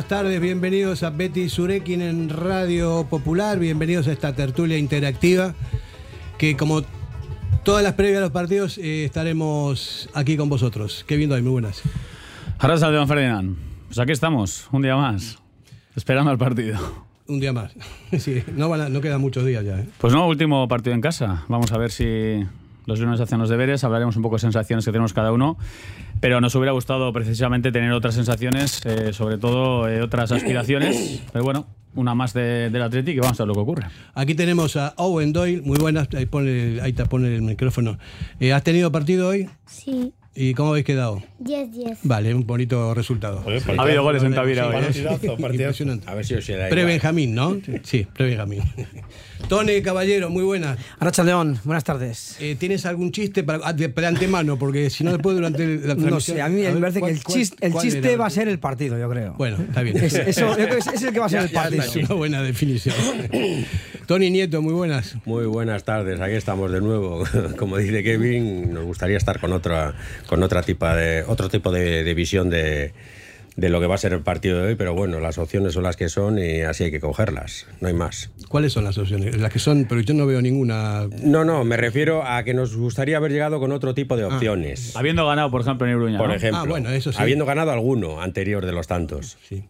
Buenas tardes, bienvenidos a Betty Surekin en Radio Popular, bienvenidos a esta tertulia interactiva que como todas las previas a los partidos eh, estaremos aquí con vosotros. Qué viendo hoy, muy buenas. De don Ferdinand. Pues aquí estamos, un día más, esperando al partido. Un día más. Sí, no, van a- no quedan muchos días ya. ¿eh? Pues no, último partido en casa. Vamos a ver si los lunes hacen los deberes, hablaremos un poco de sensaciones que tenemos cada uno, pero nos hubiera gustado precisamente tener otras sensaciones, eh, sobre todo eh, otras aspiraciones, pero bueno, una más de- del Athletic y vamos a ver lo que ocurre. Aquí tenemos a Owen Doyle, muy buenas, ahí, pone, ahí te pone el micrófono. Eh, ¿Has tenido partido hoy? Sí, ¿Y cómo habéis quedado? 10-10. Vale, un bonito resultado. Ha habido goles en Tavira hoy. ¿eh? Partidazo, partidazo. Impresionante. A ver si os. Pre-Benjamín, ¿no? Sí, pre-Benjamín. Tony Caballero, muy buenas. Aracha León, buenas tardes. Eh, ¿Tienes algún chiste para, ah, de, de antemano? Porque si no, después durante la transmisión... No sé, a mí me ver, parece ¿cuál- que el cuál- chiste, el chiste va a ser el partido, yo creo. Bueno, está bien. Es, eso, yo creo que es, es el que va a ser el partido. Es una buena definición. Tony Nieto, muy buenas. Muy buenas tardes, aquí estamos de nuevo. Como dice Kevin, nos gustaría estar con otra, con otra tipo de, otro tipo de, de visión de, de lo que va a ser el partido de hoy, pero bueno, las opciones son las que son y así hay que cogerlas, no hay más. ¿Cuáles son las opciones? Las que son, pero yo no veo ninguna. No, no, me refiero a que nos gustaría haber llegado con otro tipo de opciones. Habiendo ganado, por ejemplo, en Iruña. Por ¿no? ejemplo, Ah, bueno, eso sí. habiendo ganado alguno anterior de los tantos. Sí.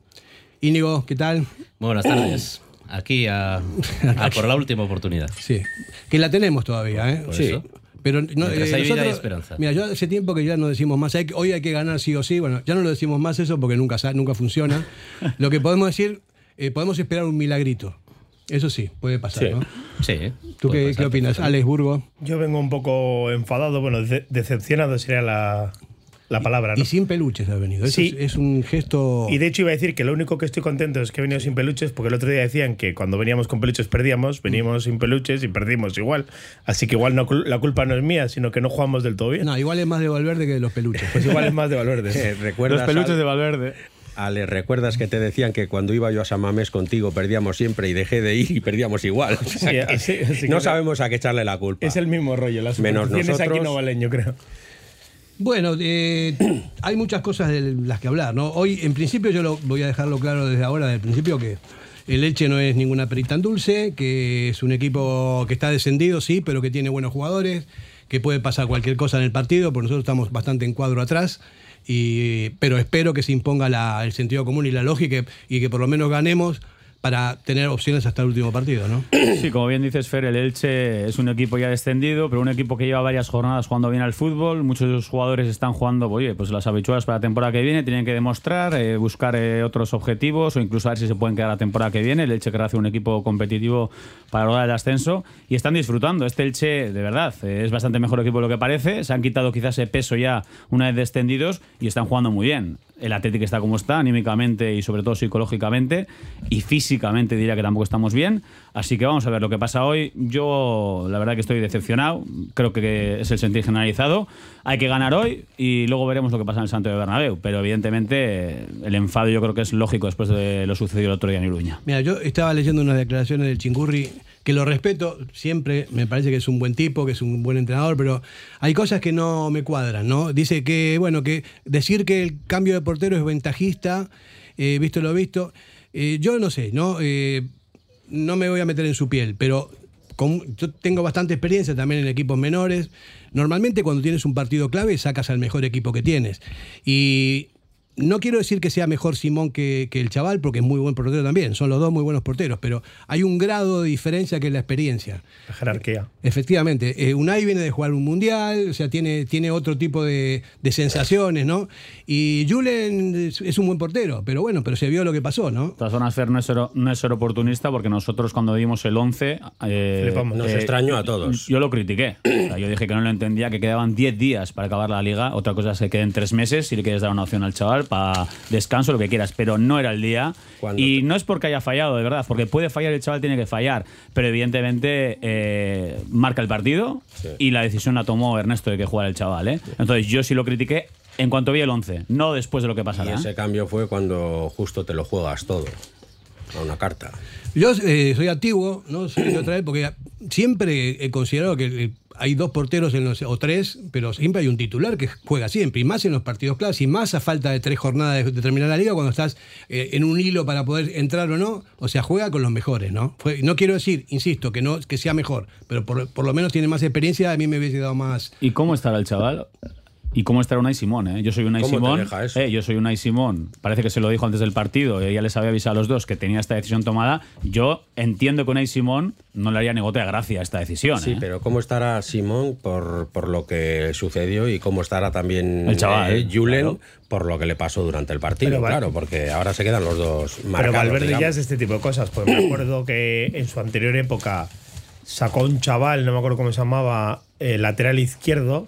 Íñigo, ¿qué tal? Muy buenas tardes. Aquí a, a por la última oportunidad. Sí. Que la tenemos todavía, ¿eh? Por sí. eso. Pero no, eh, hay vida, nosotros- hay esperanza. Mira, yo hace tiempo que ya no decimos más. hay hoy hay que ganar sí o sí. Bueno, ya no lo decimos más eso porque nunca, nunca funciona. Lo que podemos decir, eh, podemos esperar un milagrito. Eso sí, puede pasar, Sí. ¿no? Sí. ¿Tú qué, pasar qué opinas, Alex Burgo? Yo vengo un poco enfadado, bueno, de- decepcionado sería la, la palabra, ¿no? Y sin peluches ha venido. Eso Sí. es, es un gesto. Y de hecho iba a decir que lo único que estoy contento es que he venido sin peluches, porque el otro día decían que cuando veníamos con peluches perdíamos, veníamos sin peluches y perdimos igual. Así que igual no, la culpa no es mía, sino que no jugamos del todo bien. No, igual es más de Valverde que de los peluches. Pues igual es más de Valverde. Eh, Los ¿Recuerdas, peluches Ale- de Valverde. Ale, ¿recuerdas que te decían que cuando iba yo a San Mamés contigo perdíamos siempre y dejé de ir y perdíamos igual? O sea Sí, que así- así no sabemos a qué echarle la culpa. Es el mismo rollo, las Menos supersticiones aquí nosotros. no valen, yo creo. Bueno, eh, hay muchas cosas de las que hablar, ¿no? Hoy, en principio, yo lo voy a dejarlo claro desde ahora, desde el principio, que el Elche no es ninguna perita en dulce, que es un equipo que está descendido, sí, pero que tiene buenos jugadores, que puede pasar cualquier cosa en el partido, porque nosotros estamos bastante en cuadro atrás, y, pero espero que se imponga el sentido común y la lógica y que por lo menos ganemos para tener opciones hasta el último partido, ¿no? Sí, como bien dices, Fer, el Elche es un equipo ya descendido, pero un equipo que lleva varias jornadas jugando bien al fútbol. Muchos de los jugadores están jugando, oye, pues las habituales para la temporada que viene, tienen que demostrar, eh, buscar eh, otros objetivos o incluso a ver si se pueden quedar la temporada que viene. El Elche querrá hacer un equipo competitivo para lograr el ascenso y están disfrutando. Este Elche, de verdad, eh, es bastante mejor equipo de lo que parece. Se han quitado quizás ese peso ya una vez descendidos y están jugando muy bien. El Atlético está como está, anímicamente y sobre todo psicológicamente y físicamente diría que tampoco estamos bien. Así que vamos a ver lo que pasa hoy. Yo la verdad que estoy decepcionado, creo que es el sentir generalizado. Hay que ganar hoy y luego veremos lo que pasa en el Santo de Bernabéu, pero evidentemente el enfado yo creo que es lógico después de lo sucedido el otro día en Iruña. Mira, yo estaba leyendo unas declaraciones del Chingurri, que lo respeto siempre, me parece que es un buen tipo, que es un buen entrenador, pero hay cosas que no me cuadran, ¿no? Dice que, bueno, que decir que el cambio de portero es ventajista, eh, visto lo visto, eh, yo no sé, ¿no? Eh, no me voy a meter en su piel, pero yo tengo bastante experiencia también en equipos menores. Normalmente cuando tienes un partido clave sacas al mejor equipo que tienes. Y no quiero decir que sea mejor Simón que, que el chaval, porque es muy buen portero también. Son los dos muy buenos porteros, pero hay un grado de diferencia que es la experiencia. La jerarquía. Efectivamente, eh, Unai viene de jugar un mundial, o sea, tiene, tiene otro tipo de, de sensaciones, ¿no? Y Julen es, es un buen portero, pero bueno, pero se vio lo que pasó, ¿no? De todas formas, Fer no es, ser, no es ser oportunista porque nosotros cuando dimos el 11... eh. Nos extrañó a todos. Yo lo critiqué. O sea, yo dije que no lo entendía, que quedaban 10 días para acabar la liga. Otra cosa es que queden 3 meses si le quieres dar una opción al chaval para descanso, lo que quieras. Pero no era el día. Cuando Y te- no es porque haya fallado, de verdad, porque puede fallar, el chaval tiene que fallar. Pero evidentemente eh, marca el partido y la decisión la tomó Ernesto de que jugara el chaval. ¿eh? Entonces yo sí lo critiqué en cuanto vi el 11, no después de lo que Y pasará. ese cambio fue cuando justo te lo juegas todo. A una carta. Yo eh, soy antiguo, ¿no? Soy de otra época. Siempre he considerado que el- hay dos porteros en los, o tres, pero siempre hay un titular que juega siempre, y más en los partidos claves, y más a falta de tres jornadas de, terminar la liga, cuando estás eh, en un hilo para poder entrar o no, o sea, juega con los mejores, ¿no? Fue- no quiero decir, insisto, que no que sea mejor, pero por, por lo menos tiene más experiencia, a mí me hubiese dado más... ¿Y cómo estará el chaval? ¿Y cómo estará Unai Simón? Eh? Yo soy Unai ¿Cómo te Simón. deja eso? eh, yo soy Unai Simón. Parece que se lo dijo antes del partido. eh, ya les había avisado a los dos que tenía esta decisión tomada. Yo entiendo que Unai Simón no le haría ni gota de gracia a esta decisión. Sí, eh. pero ¿cómo estará Simón por, por lo que sucedió y cómo estará también El chaval, eh, Julen claro. por lo que le pasó durante el partido? Pero claro, porque ahora se quedan los dos Pero marcados. Valverde ya digamos. es de este tipo de cosas. Pues me acuerdo que en su anterior época sacó un chaval, no me acuerdo cómo se llamaba, eh, lateral izquierdo,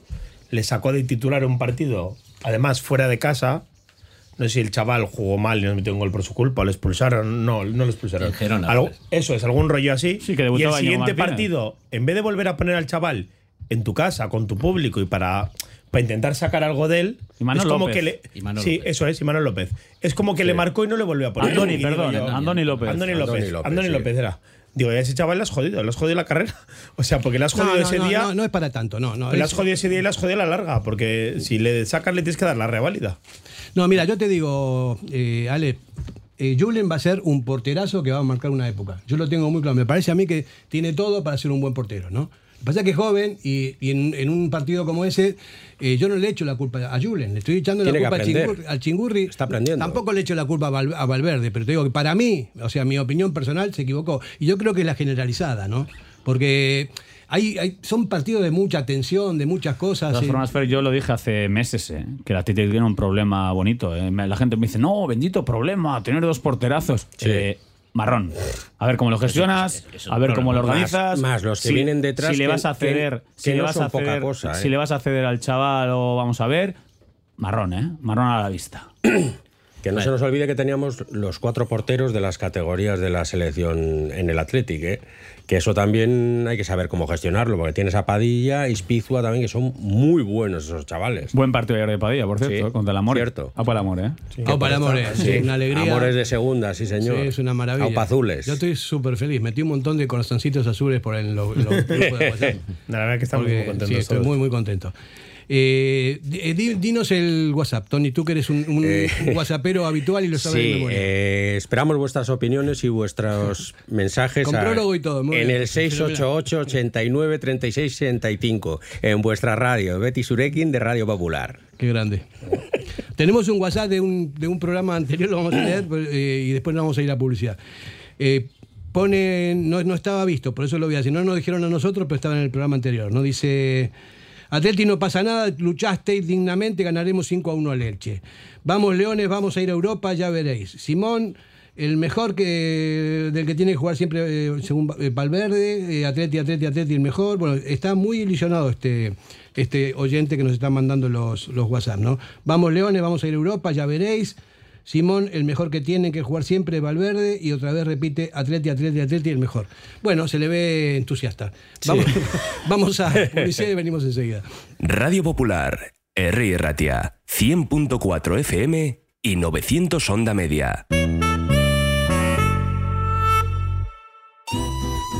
le sacó de titular un partido, además fuera de casa. No sé si el chaval jugó mal y no metió un gol por su culpa, o le expulsaron. No, no lo expulsaron. En Gerona, Algo- pues. eso es, algún rollo así. Sí, que y el siguiente partido, en vez de volver a poner al chaval en tu casa, con tu público y para, para intentar sacar algo de él, es como López. que le. Sí, López. eso es, Imanol López. Es como que le marcó y no le volvió a poner. Andoni, perdón, Andoni López. Andoni Andoni López. López, Andoni sí. López era. Digo, a ese chaval le has jodido, le has jodido la carrera. O sea, porque le has jodido No, no, ese no, día. no, no es para tanto, no, no. le has jodido ese día y le has jodido a la larga. Porque si le sacas, le tienes que dar la reválida. No, mira, yo te digo, eh, Ale, eh, Julen va a ser un porterazo que va a marcar una época. Yo lo tengo muy claro. Me parece a mí que tiene todo para ser un buen portero, ¿no? Lo que pasa es que es joven y, y en, en un partido como ese, eh, yo no le echo la culpa a Julen, le estoy echando Tiene la culpa al. Chingurri, al Chingurri. Está aprendiendo. Tampoco le echo la culpa a, Val- a Valverde, pero te digo que para mí, o sea, mi opinión personal se equivocó. Y yo creo que es la generalizada, ¿no? Porque hay, hay- son partidos de mucha tensión, de muchas De cosas. todas eh. formas, Fer, yo lo dije hace meses, eh, que el Atlético tiene un problema bonito. eh. La gente me dice, no, bendito problema, tener dos porterazos. Eh, marrón. A ver cómo lo gestionas, a ver cómo lo organizas. Más- más los que vienen detrás Si le vas a ceder, que si le vas a poca ceder, cosa, si eh. le vas a ceder al chaval o vamos a ver, marrón, ¿eh? Marrón a la vista. Que no se nos olvide que teníamos los cuatro porteros de las categorías de la selección en el Athletic, ¿eh? Que eso también hay que saber cómo gestionarlo, porque tienes a Padilla y Spizua también, que son muy buenos esos chavales. Buen partido ayer de Padilla, por cierto, Sí, contra el Amor. cierto. A por el Amor, ¿eh? Ah, para Amores, sí, una alegría. Amores de segunda, sí señor. Sí, es una maravilla. Aupazules. Yo estoy súper feliz. Metí un montón de corazoncitos azules por el, los los grupos de WhatsApp. La verdad que estamos muy contentos. Sí, estoy todos. muy, muy contento. Eh, di- di- dinos el WhatsApp, Tony, tú que eres un, un Eh, WhatsAppero habitual y lo sabes Sí, eh, esperamos vuestras opiniones y vuestros mensajes Con prólogo y todo, muy en bien. el 688 89 36 65 en vuestra radio, Betty Surekin de Radio Popular. Qué grande. Tenemos un WhatsApp de un, de un programa anterior, lo vamos a leer pues, eh, y después vamos a ir a publicidad. Pone, no, no estaba visto, por eso lo voy a decir. No nos dijeron a nosotros, pero estaba en el programa anterior. No dice, Atleti no pasa nada, luchaste dignamente, ganaremos 5 a 1 al Elche. Vamos Leones, vamos a ir a Europa, ya veréis. Simón, el mejor que del que tiene que jugar siempre eh, según eh, Valverde, eh, Atleti, Atleti, Atleti, el mejor. Bueno, está muy ilusionado este, este oyente que nos está mandando los, los WhatsApp, ¿no? Vamos Leones, vamos a ir a Europa, ya veréis. Simón, el mejor que tiene que jugar siempre Valverde, y otra vez repite Atleti, Atleti, Atleti, el mejor. Bueno, se le ve entusiasta. Vamos, vamos a publicidad y venimos enseguida. Radio Popular, R. Ratia, 100.4 FM y 900 Onda Media.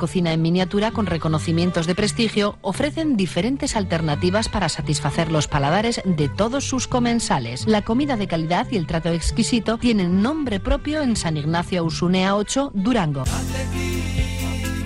cocina en miniatura con reconocimientos de prestigio ofrecen diferentes alternativas para satisfacer los paladares de todos sus comensales. La comida de calidad y el trato exquisito tienen nombre propio en San Ignacio Usunea 8, Durango.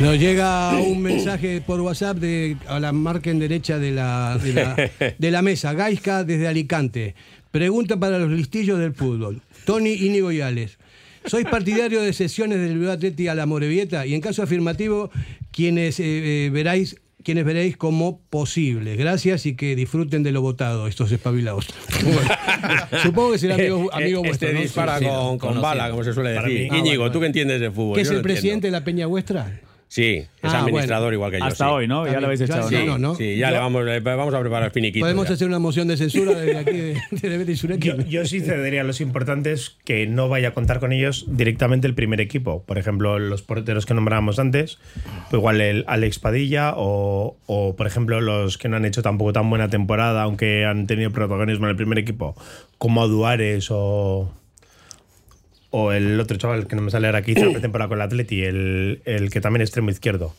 Nos llega un mensaje por WhatsApp de a la marca en derecha de la, de la, de la mesa. Gaisca desde Alicante. Pregunta para los listillos del fútbol. Tony Íñigo y Alex. ¿Sois partidario de sesiones del Bilbao Atleti a la Morevieta? Y en caso afirmativo, quienes eh, eh, veráis quienes veréis como posible. Gracias y que disfruten de lo votado, estos espabilados. Bueno, supongo que será amigo, amigo este vuestro. ¿no? dispara con, con bala, como se suele decir. mí- Íñigo, Ah, bueno, tú que entiendes de fútbol. ¿Que es Yo el presidente de la peña vuestra? Sí, es Ah, administrador bueno. igual que yo. Hasta sí. hoy, ¿no? Ya lo habéis echado, Sí, No, no. sí, ya le vamos, le vamos a preparar el finiquito. Podemos ya. hacer una moción de censura desde aquí de, de. Yo, yo sí cedería a los importantes que no vaya a contar con ellos directamente el primer equipo. Por ejemplo, los porteros que nombrábamos antes, pues igual el Alex Padilla o, o, por ejemplo, los que no han hecho tampoco tan buena temporada, aunque han tenido protagonismo en el primer equipo, como Aduares o, o el otro chaval que no me sale ahora que hizo la temporada con el Atleti, el, el que también es extremo izquierdo.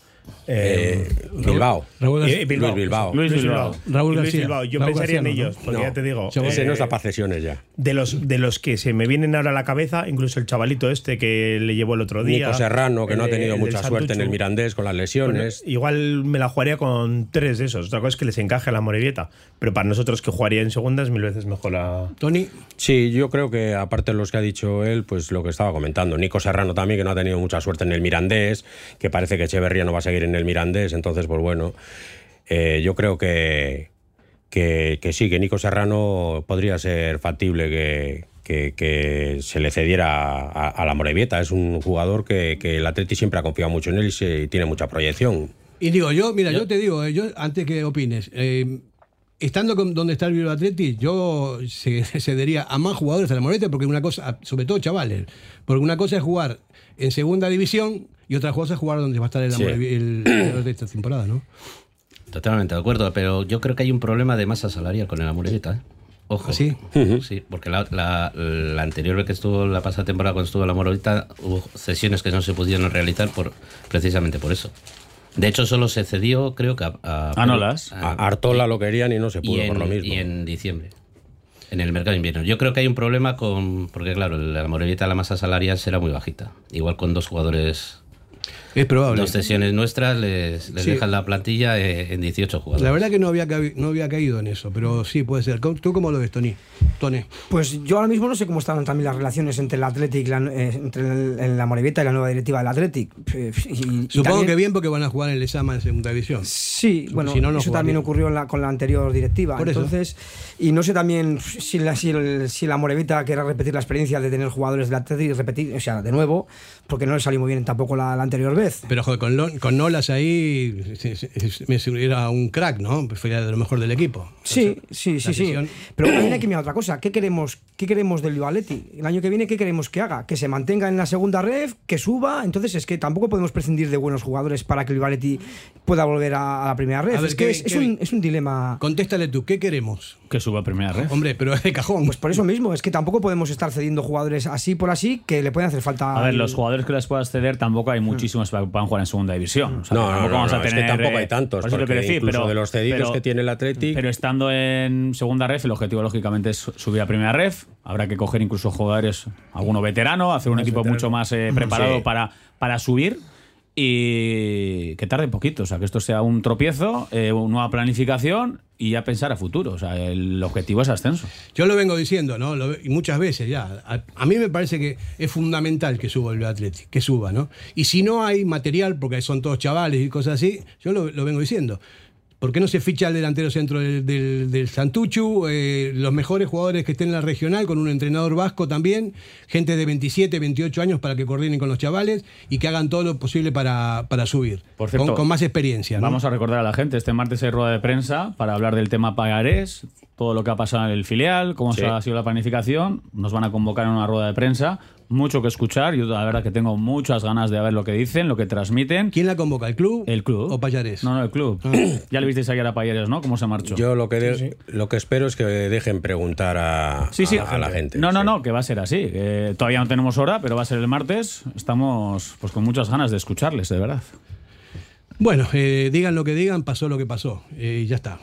Eh, Bilbao. Raúl Eh. Luis Bilbao. Luis Bilbao. Raúl Luis. Bilbao. Yo Raúl pensaría García, en ¿no? ellos, porque No. ya te digo. Ese eh, no está para cesiones ya. de los, de los que se me vienen ahora a la cabeza, incluso el chavalito este que le llevó el otro día. Nico Serrano, que no ha de- tenido mucha suerte en el. Mirandés con las Bueno, lesiones. igual me la jugaría con tres de esos. Otra cosa es que les encaje a la Morevieta. Pero para nosotros que jugaría en segunda es mil veces mejor la. Tony, Sí, yo creo que aparte de los que ha dicho él, pues lo que estaba comentando. Nico Serrano también, que no ha tenido mucha suerte en el Mirandés, que parece que Echeverría no va a seguir en el Mirandés, entonces, pues bueno, eh, yo creo que, que, que sí, que Nico Serrano podría ser factible que, que- que se le cediera a, a la Morevieta. Es un jugador que, el Atleti siempre ha confiado mucho en él y, se- y tiene mucha proyección. y digo, yo, mira, yo, te digo, eh, yo antes que opines, eh, estando con, donde está el Bilbao Atleti, yo cedería a más jugadores a la Moreta, porque una cosa, sobre todo chavales, porque una cosa es jugar en segunda división y otra cosa es jugar donde va a estar el, Sí. Amore- el, el de esta temporada, ¿no? Totalmente de acuerdo, pero yo creo que hay un problema de masa salarial con el Amorevita. ¿eh? Ojo. ¿Sí? Sí, porque la, la- la anterior vez que estuvo, la pasada temporada cuando estuvo la Amorevita, hubo sesiones que no se pudieron realizar por, precisamente por eso. De hecho, solo se cedió, creo que a... a Anolas. A Artola lo querían y no se pudo en, por lo mismo. y en diciembre. En el mercado de invierno. Yo creo que hay un problema con. Porque, claro, la Morevieta, la masa salarial será muy bajita. Igual con dos jugadores. Es probable. Dos sesiones nuestras les, les Sí. dejan la plantilla eh, en 18 jugadores. La verdad que no había, no había caído en eso, pero sí puede ser. ¿Tú cómo lo ves, Tony? Tony. Pues yo ahora mismo no sé cómo están también las relaciones entre el Athletic, la, eh, entre el- la Morevieta y la nueva directiva del Athletic. Y- y Supongo también- que bien porque van a jugar en el Esama en segunda división. Sí, Porque bueno, si no, no eso también jugarían. ocurrió en la- con la anterior directiva. Por eso. Entonces, y no sé también si la, si, el- si la Morevita quiere repetir la experiencia de tener jugadores del Athletic y repetir, o sea, de nuevo, porque no le salió muy bien tampoco la, la anterior vez. Pero joder, con, con Nolas ahí me era un crack, ¿no? Fue de lo mejor del equipo. Sí, sí, sí, sí. Pero también hay que mirar otra cosa. ¿Qué queremos, qué queremos del Vivaletti? El año que viene, ¿qué queremos que haga? Que se mantenga en la segunda red, que suba. Entonces es que tampoco podemos prescindir de buenos jugadores para que el Vivaletti pueda volver a, a la primera red. A ver, es que es, un, es un dilema. Contéstale tú, ¿qué queremos? Que suba a primera red. Hombre, pero es de cajón. Pues por eso mismo, es que tampoco podemos estar cediendo jugadores así por así que le pueden hacer falta. A ver, los jugadores que les puedas ceder tampoco hay muchísimos para que puedan jugar en segunda división. O sea, No, no, tampoco no, vamos no, a es que tener, tampoco eh, hay tantos, por eso porque decir, incluso pero- de los cedidos pero- que tiene el Athletic- Pero estando en segunda ref, el objetivo lógicamente es subir a primera ref. Habrá que coger incluso jugadores, alguno veterano, hacer un equipo mucho más eh, preparado Sí. para, para subir. Y que tarde poquito, o sea, que esto sea un tropiezo, eh, una nueva planificación y ya pensar a futuro. O sea, el objetivo es ascenso. Yo lo vengo diciendo, ¿no? Lo- y muchas veces ya. A, a mí me parece que es fundamental que suba el Athletic, que suba, ¿no? Y si no hay material, porque son todos chavales y cosas así, yo lo, lo vengo diciendo. ¿Por qué no se ficha el delantero centro del, del, del Santuchu? Eh, los mejores jugadores que estén en la regional, con un entrenador vasco también, gente de 27, 28 años para que coordinen con los chavales y que hagan todo lo posible para, para subir. Por cierto, con, con más experiencia. ¿no? Vamos a recordar a la gente, este martes hay rueda de prensa para hablar del tema pagarés, todo lo que ha pasado en el filial, cómo Sí. ha sido la planificación. Nos van a convocar en una rueda de prensa. Mucho que escuchar. Yo la verdad que tengo muchas ganas de ver lo que dicen, lo que transmiten. ¿Quién la convoca? ¿El club? El club. ¿O Payares? No, no, el club. ya le visteis ayer a Payares, ¿no? Cómo se marchó. Yo lo que, de- lo que espero es que dejen preguntar a, Sí, sí. a, a la gente. No, no, no, que va a ser así. que todavía no tenemos hora, pero va a ser el martes. Estamos pues con muchas ganas de escucharles, de verdad. Bueno, eh, digan lo que digan, pasó lo que pasó. eh, Y ya está.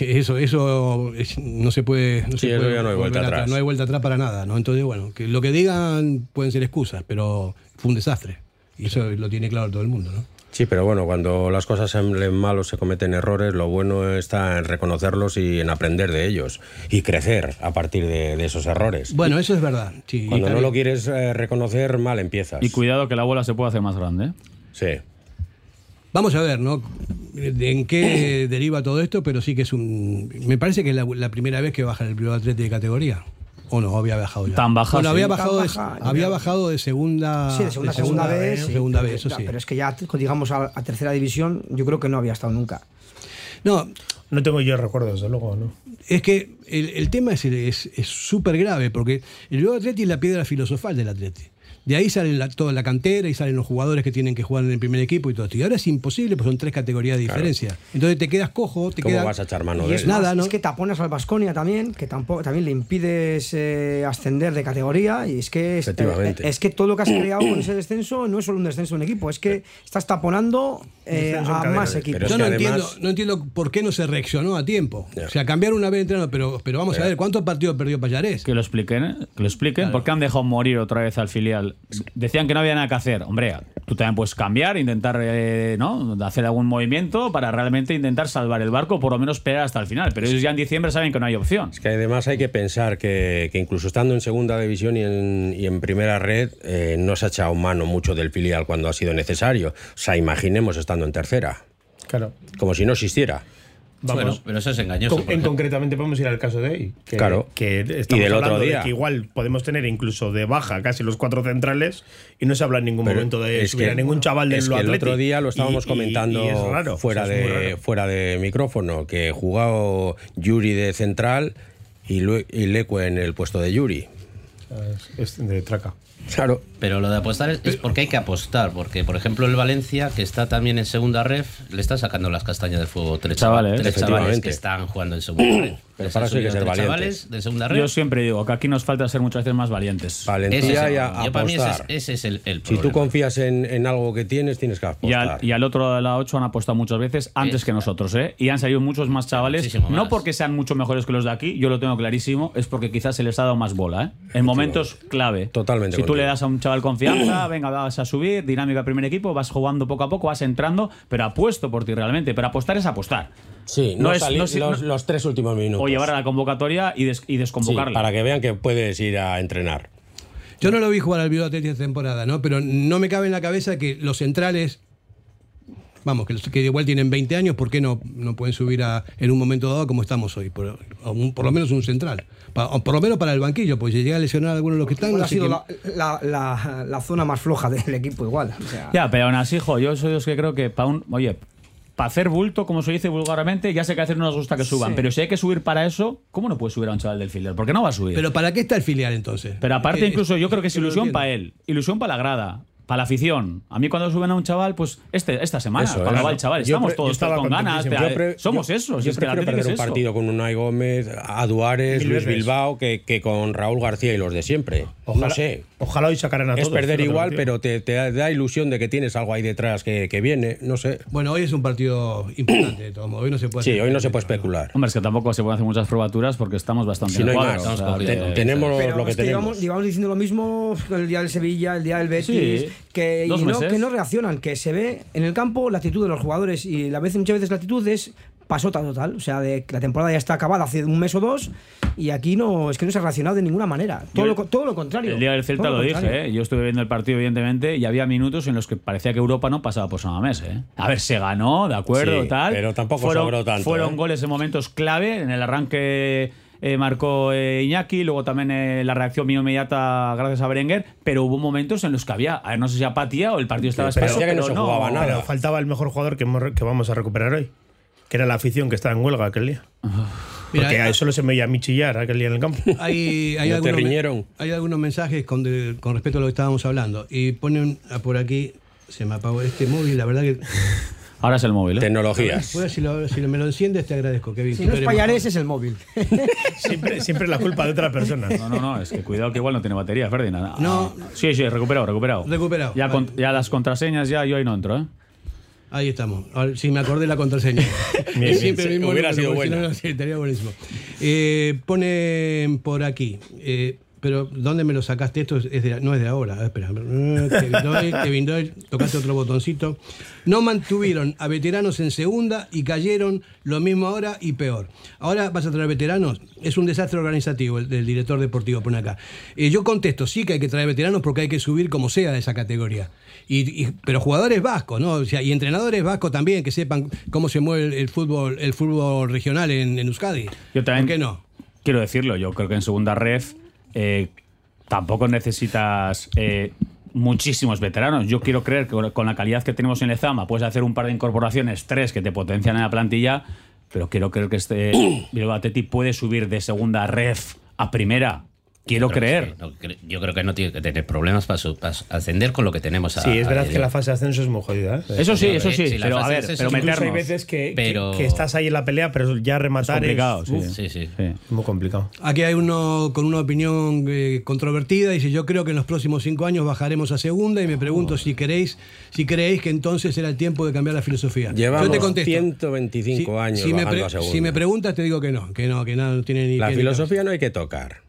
Eso, eso es- no se puede. No, Sí, se eso puede ya no hay vuelta volver atrás. No hay vuelta atrás para nada, ¿no? Entonces, bueno, que lo que digan pueden ser excusas, pero fue un desastre. Y eso lo tiene claro todo el mundo, ¿no? Sí, pero bueno, cuando las cosas salen mal o se cometen errores, lo bueno está en reconocerlos y en aprender de ellos y crecer a partir de, de esos errores. Bueno, eso es verdad. Sí, Cuando no lo quieres eh, reconocer, mal empiezas. Y cuidado que la bola se puede hacer más grande. ¿eh? Sí. Vamos a ver, ¿no? De ¿En qué deriva todo esto? Pero sí que es un. Me parece que es la, la primera vez que baja el Bilbao Athletic de categoría. ¿O no? Había bajado ya. Tan baja, Bueno, sí. había Tan bajado, de, baja, había bajado de segunda. Sí, de segunda, segunda vez. sí, segunda pero- vez, eso ya, sí. Pero es que ya, digamos, a, a tercera división, yo creo que no había estado nunca. No, No tengo yo recuerdos, desde luego, ¿no? Es que el, el tema es es es súper grave, porque el Bilbao Athletic es la piedra filosofal del Athletic. De ahí sale la- toda la cantera y salen los jugadores que tienen que jugar en el primer equipo y todo esto. Y ahora es imposible, pues son tres categorías de diferencia. Entonces te quedas cojo, te ¿Cómo quedas... vas a echar mano Y de es él? Nada, ¿no? es que taponas al Vasconia también, que tampoco también le impides eh, ascender de categoría. Y es que es, Efectivamente. eh, es que todo lo que has creado con ese descenso no es solo un descenso de un equipo, es que estás taponando eh, a más equipos. Yo no, además- entiendo, no entiendo por qué no se reaccionó a tiempo. O sea, cambiar una vez entrenador, pero, pero vamos a ver, ¿cuántos partidos perdió Payarés? Que lo expliquen, ¿eh? que lo expliquen. ¿Por qué han dejado morir otra vez al filial? Decían que no había nada que hacer. Hombre, tú también puedes cambiar, intentar eh, ¿no? hacer algún movimiento para realmente intentar salvar el barco, por lo menos esperar hasta el final. Pero ellos ya en diciembre saben que no hay opción. Es que además hay que pensar que, que incluso estando en segunda división y en, y en primera red, eh, no se ha echado mano mucho del filial cuando ha sido necesario. O sea, imaginemos estando en tercera, Claro. como si no existiera. Vamos. Bueno, pero eso es engañoso. Con- en concretamente podemos ir al caso de hoy. Que, Claro. Que Y estamos del otro hablando de día. que igual podemos tener incluso de baja casi los cuatro centrales y no se habla en ningún Pero momento de es subir que- a ningún chaval del es que el otro día lo Y- estábamos y- comentando y es raro, fuera, o sea, es muy de, raro. fuera de micrófono, que jugado Yuri de central y, Lue- y Leque en el puesto de Yuri. Es de traca. Claro. Pero lo de apostar es, es porque hay que apostar. Porque, por ejemplo, el Valencia, que está también en segunda ref, le está sacando las castañas del fuego. Tres Chavales, tres que están jugando en segunda ref. Pero para eso hay que ser valientes. chavales de segunda ref. Yo siempre digo que aquí nos falta ser muchas veces más valientes. Valentía Ese es el- y a- yo para mí ese es, apostar. ese es el, el Si tú confías en, en algo que tienes, tienes que Y apostar. al, y al otro de la 8 han apostado muchas veces antes Es- que nosotros, ¿eh? Y han salido muchos más chavales. Muchísimo No más. porque sean mucho mejores que los de aquí, yo lo tengo clarísimo, es porque quizás se les ha dado más bola, ¿eh? En momentos clave. Totalmente Si tú contigo. le das a un chaval confianza, venga, vas a subir, dinámica primer equipo, vas jugando poco a poco, vas entrando, pero apuesto por ti realmente. Pero apostar es apostar. Sí, No no, es- salir no los, no- los tres últimos minutos. O llevar a la convocatoria y, des- y Sí, desconvocarla. para que vean que puedes ir a entrenar. Yo no lo vi jugar al Bilbao Athletic esta temporada, ¿no? Pero no me cabe en la cabeza que los centrales, vamos, que, los- que igual tienen 20 años, ¿por qué no, no pueden subir a, en un momento dado como estamos hoy? Por, un- por lo menos un central. Pa- por lo menos para el banquillo, pues si llega a lesionar a alguno de los que están, Bueno, no ha sido la, la- la- la zona más floja del equipo igual. o sea, Ya, pero aún así, jo, yo soy de los que creo que para un. Oye, para hacer bulto, como se dice vulgarmente, ya sé que a veces no nos gusta que suban. Sí. Pero si hay que subir para eso, ¿cómo no puedes subir a un chaval del filial? ¿Por qué no va a subir? Pero ¿para qué está el filial entonces? Pero aparte, Eh, incluso yo creo que es lo ilusión para él, ilusión para la grada, para la afición. A mí cuando suben a un chaval, pues este, esta semana, Eso, cuando va el chaval, estamos yo todos, con ganas. pre- somos yo- esos. Yo es que perder un eso. partido con Unai Gómez, Aduares, Mil Luis. Bilbao que, que con Raúl García y los de siempre. Ojalá, no sé. Ojalá hoy sacaran a Es todos. perder igual, pero te, te da ilusión de que tienes algo ahí detrás que, que viene. No sé. Bueno, hoy es un partido importante de todos modos. Hoy no se puede Sí, hoy no se puede especular. Hombre, es que tampoco se pueden hacer muchas probaturas porque estamos bastante Si no hay más, o sea, te- que- tenemos Pero lo que es que tenemos. llevamos, llevamos diciendo lo mismo el día del Sevilla, el día del Betis, Sí, que, y no, que no reaccionan, que se ve en el campo la actitud de los jugadores y a veces, muchas veces la actitud es pasota total. O sea, de que la temporada ya está acabada hace un mes o dos y aquí no es que no se ha reaccionado de ninguna manera. Todo, Yo- lo, co- todo lo contrario. El día del Celta lo dije. ¿eh? yo estuve viendo el partido evidentemente y había minutos en los que parecía que Europa no pasaba por San Mamés. ¿eh? A ver, se ganó, de acuerdo, Sí, tal. pero tampoco fueron, sobró tanto, Fueron ¿eh? goles en momentos clave, en el arranque eh, marcó eh, Iñaki, luego también eh, la reacción vino inmediata gracias a Berenguer, pero hubo momentos en los que había, a ver, no sé si apatía o el partido estaba Pero espeso, no pero se jugaba nada. Pero faltaba el mejor jugador que, hemos- que vamos a recuperar hoy, que era la afición que estaba en huelga aquel día. Mira, Porque hay- a solo se me veía a mí chillar aquel día en el campo. Hay, hay ¿No te algunos, riñeron? hay algunos mensajes con, de- con respecto a lo que estábamos hablando. Y ponen por aquí, se me apagó este móvil, la verdad que. Ahora es el móvil. ¿eh? Tecnologías. Bueno, si, lo- si me lo enciendes, te agradezco, Kevin. Si no es eres Payares, es el móvil. siempre, siempre la culpa de otra persona. No, no, no, es que cuidado que igual no tiene batería, Ferdinand. No. Ah, Sí, sí, recuperado, recuperado. Recuperado, Ya, vale. con- ya las contraseñas, ya yo ahí no entro, ¿eh? Ahí estamos. Ahora, sí, me acordé la contraseña. Bien, siempre bien, mismo hubiera número, sido porque si no, no, sí, buenísimo. Eh, ponen por aquí. eh, pero ¿dónde me lo sacaste? Esto es de- no es de ahora. Ah, Espera. Eh, Kevin Doyle, Kevin Doyle, tocaste otro botoncito. No mantuvieron a veteranos en segunda y cayeron lo mismo ahora y peor. Ahora vas a traer veteranos. Es un desastre organizativo el del director deportivo, pone acá. Eh, yo contesto, sí que hay que traer veteranos porque hay que subir como sea de esa categoría. Y, y- pero jugadores vascos, ¿no? O sea, y entrenadores vascos también que sepan cómo se mueve el, el fútbol, el fútbol regional en, en Euskadi. Yo también ¿Por qué no? quiero decirlo, yo creo que en segunda ref eh, tampoco necesitas eh, muchísimos veteranos. Yo quiero creer que con- la calidad que tenemos en Lezama puedes hacer un par de incorporaciones, tres que te potencian en la plantilla, pero quiero creer que este Bilbao Athletic puede subir de segunda ref a primera. Quiero Creo creer. sí, no, cre- yo creo que no tiene que tener problemas para, su- para ascender con lo que tenemos a- Sí, es verdad que la fase de ascenso es muy jodida. ¿eh? Eso sí, eso sí, si pero a ver, es pero Incluso hay meternos. veces que, que- Pero- que estás ahí en la pelea, pero ya rematar es, complicado, sí. uf, Sí, sí. Sí. es muy complicado. Aquí hay uno con una opinión eh, controvertida. Dice, yo creo que en los próximos cinco años bajaremos a segunda y me pregunto si queréis, si creéis que entonces era el tiempo de cambiar la filosofía. Llevamos yo te contesto. 125 Si- años si me, bajando pre- a segunda. si me preguntas te digo que no, que no, que nada, no tiene ni La filosofía no hay que tocar.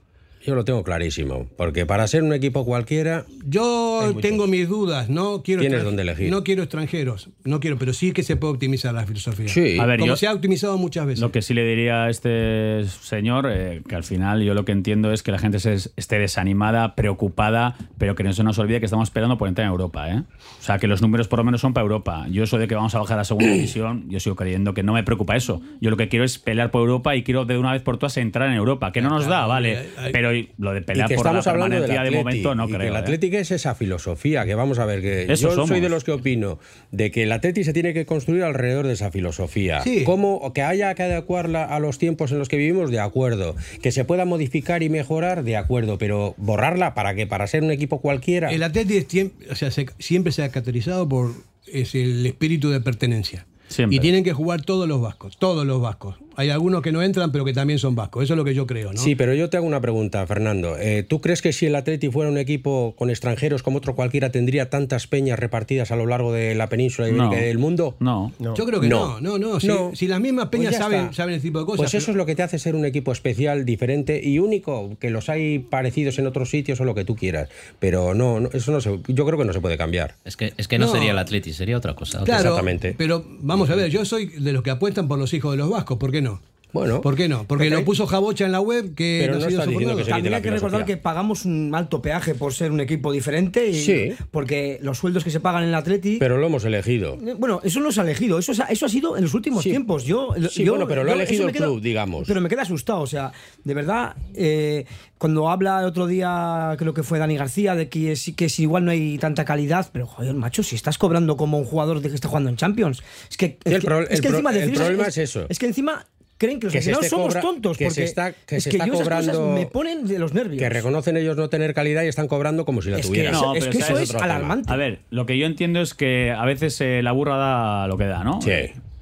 Yo lo tengo clarísimo. Porque para ser un equipo cualquiera, Yo tengo mis dudas, no quiero Tienes donde elegir. No quiero extranjeros, no quiero, pero sí que se puede optimizar la filosofía. Sí. A ver, Como yo- se ha optimizado muchas veces. Lo que sí le diría a este señor, eh, que al final yo lo que entiendo es que la gente se es- esté desanimada, preocupada, pero que no se nos olvide que estamos esperando por entrar en Europa. ¿eh? O sea, que los números por lo menos son para Europa. Yo eso de que vamos a bajar a segunda división, yo sigo creyendo que no me preocupa eso. Yo lo que quiero es pelear por Europa y quiero de una vez por todas entrar en Europa, que no nos da, vale. hay- lo de y pelear que por la estamos hablando del de momento no y que creo. el ¿eh? Atlético es esa filosofía, que vamos a ver que Eso yo somos. soy de los que opino de que el Atleti se tiene que construir alrededor de esa filosofía. Sí. Cómo que haya que adecuarla a los tiempos en los que vivimos, de acuerdo. Que se pueda modificar y mejorar, de acuerdo, pero borrarla para que para ser un equipo cualquiera. El tiem- o sea, se- siempre se ha caracterizado por es el espíritu de pertenencia. Siempre. Y tienen que jugar todos los vascos, todos los vascos. Hay algunos que no entran, pero que también son vascos. Eso es lo que yo creo, ¿no? Sí, pero yo te hago una pregunta, Fernando. Eh, ¿Tú crees que si el Atleti fuera un equipo con extranjeros como otro cualquiera, tendría tantas peñas repartidas a lo largo de la península No. y del mundo? No. Yo creo que no, no, no. Si, No. si las mismas Pues peñas saben, saben ese tipo de cosas. Pues eso pero- es lo que te hace ser un equipo especial, diferente y único, que los hay parecidos en otros sitios o lo que tú quieras. Pero no, no, eso no se, yo creo que no se puede cambiar. Es que, es que no, No. sería el Atleti, sería otra cosa. Claro, Exactamente. pero vamos a ver, yo soy de los que apuestan por los hijos de los vascos, ¿por qué no? Bueno, ¿Por qué no? Porque lo puso Jabocha en la web que Pero no, ha sido soportado. que También hay que recordar que pagamos un alto peaje por ser un equipo diferente. Y, Sí. Porque los sueldos que se pagan en el Atleti. pero lo hemos elegido. Eh, Bueno, eso no se ha elegido, eso, ha- eso ha sido en los últimos Sí. tiempos. Yo, Sí, yo- bueno, pero lo ha yo- elegido eso me el queda- club, digamos. Pero me queda asustado, o sea, de verdad, eh, cuando habla el otro día, creo que fue Dani García, de que sí que si igual no hay tanta calidad, pero joder, macho, si estás cobrando como un jugador de que está jugando en Champions, es que, es El que- pro- es el que pro- encima el problema es eso. Es que encima creen que los Que aficionados somos cobra- tontos, que se porque está- que es se que está yo esas cosas cobrando- me ponen de los nervios. Que reconocen ellos no tener calidad y están cobrando como si la Es que tuvieran. No, es que eso es alarmante. A ver, lo que yo entiendo es que a veces eh, la burra da lo que da, ¿no? Sí.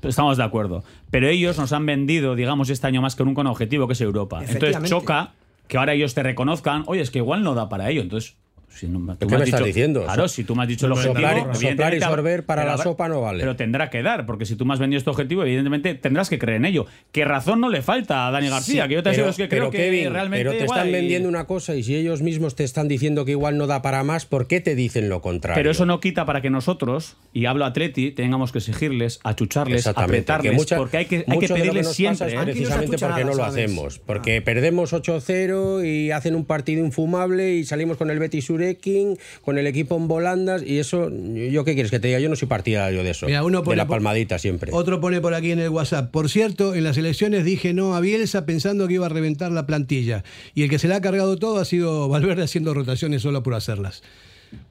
Estamos de acuerdo. Pero ellos nos han vendido, digamos, este año más que nunca un objetivo que es Europa. Entonces choca que ahora ellos te reconozcan, oye, es que igual no da para ello. Entonces, Si no- tú ¿Qué has me estás dicho- diciendo? Claro, si tú me has dicho el objetivo. soplar y sorber para pero la sopa no vale. Pero tendrá que dar, porque si tú me has vendido este objetivo, evidentemente tendrás que creer en ello. ¿Qué razón no le falta a Dani García? Sí, que yo te pero, que creo pero, que Kevin, realmente. pero te igual están y- vendiendo una cosa y si ellos mismos te están diciendo que igual no da para más, ¿por qué te dicen lo contrario? Pero eso no quita para que nosotros, y hablo a Atleti, tengamos que exigirles, achucharles, apretarles, que mucha- porque hay que, hay que pedirles siempre. es ¿eh? precisamente porque no lo hacemos. Porque perdemos 8-0 y hacen un partido infumable y salimos con el Betis Con el equipo en volandas y eso, ¿yo qué quieres que te diga? Yo no soy partidario de eso. Mira, uno de la palmadita siempre. Otro pone por aquí en el WhatsApp. Por cierto, en las elecciones dije no a Bielsa pensando que iba a reventar la plantilla. Y el que se le ha cargado todo ha sido Valverde haciendo rotaciones solo por hacerlas.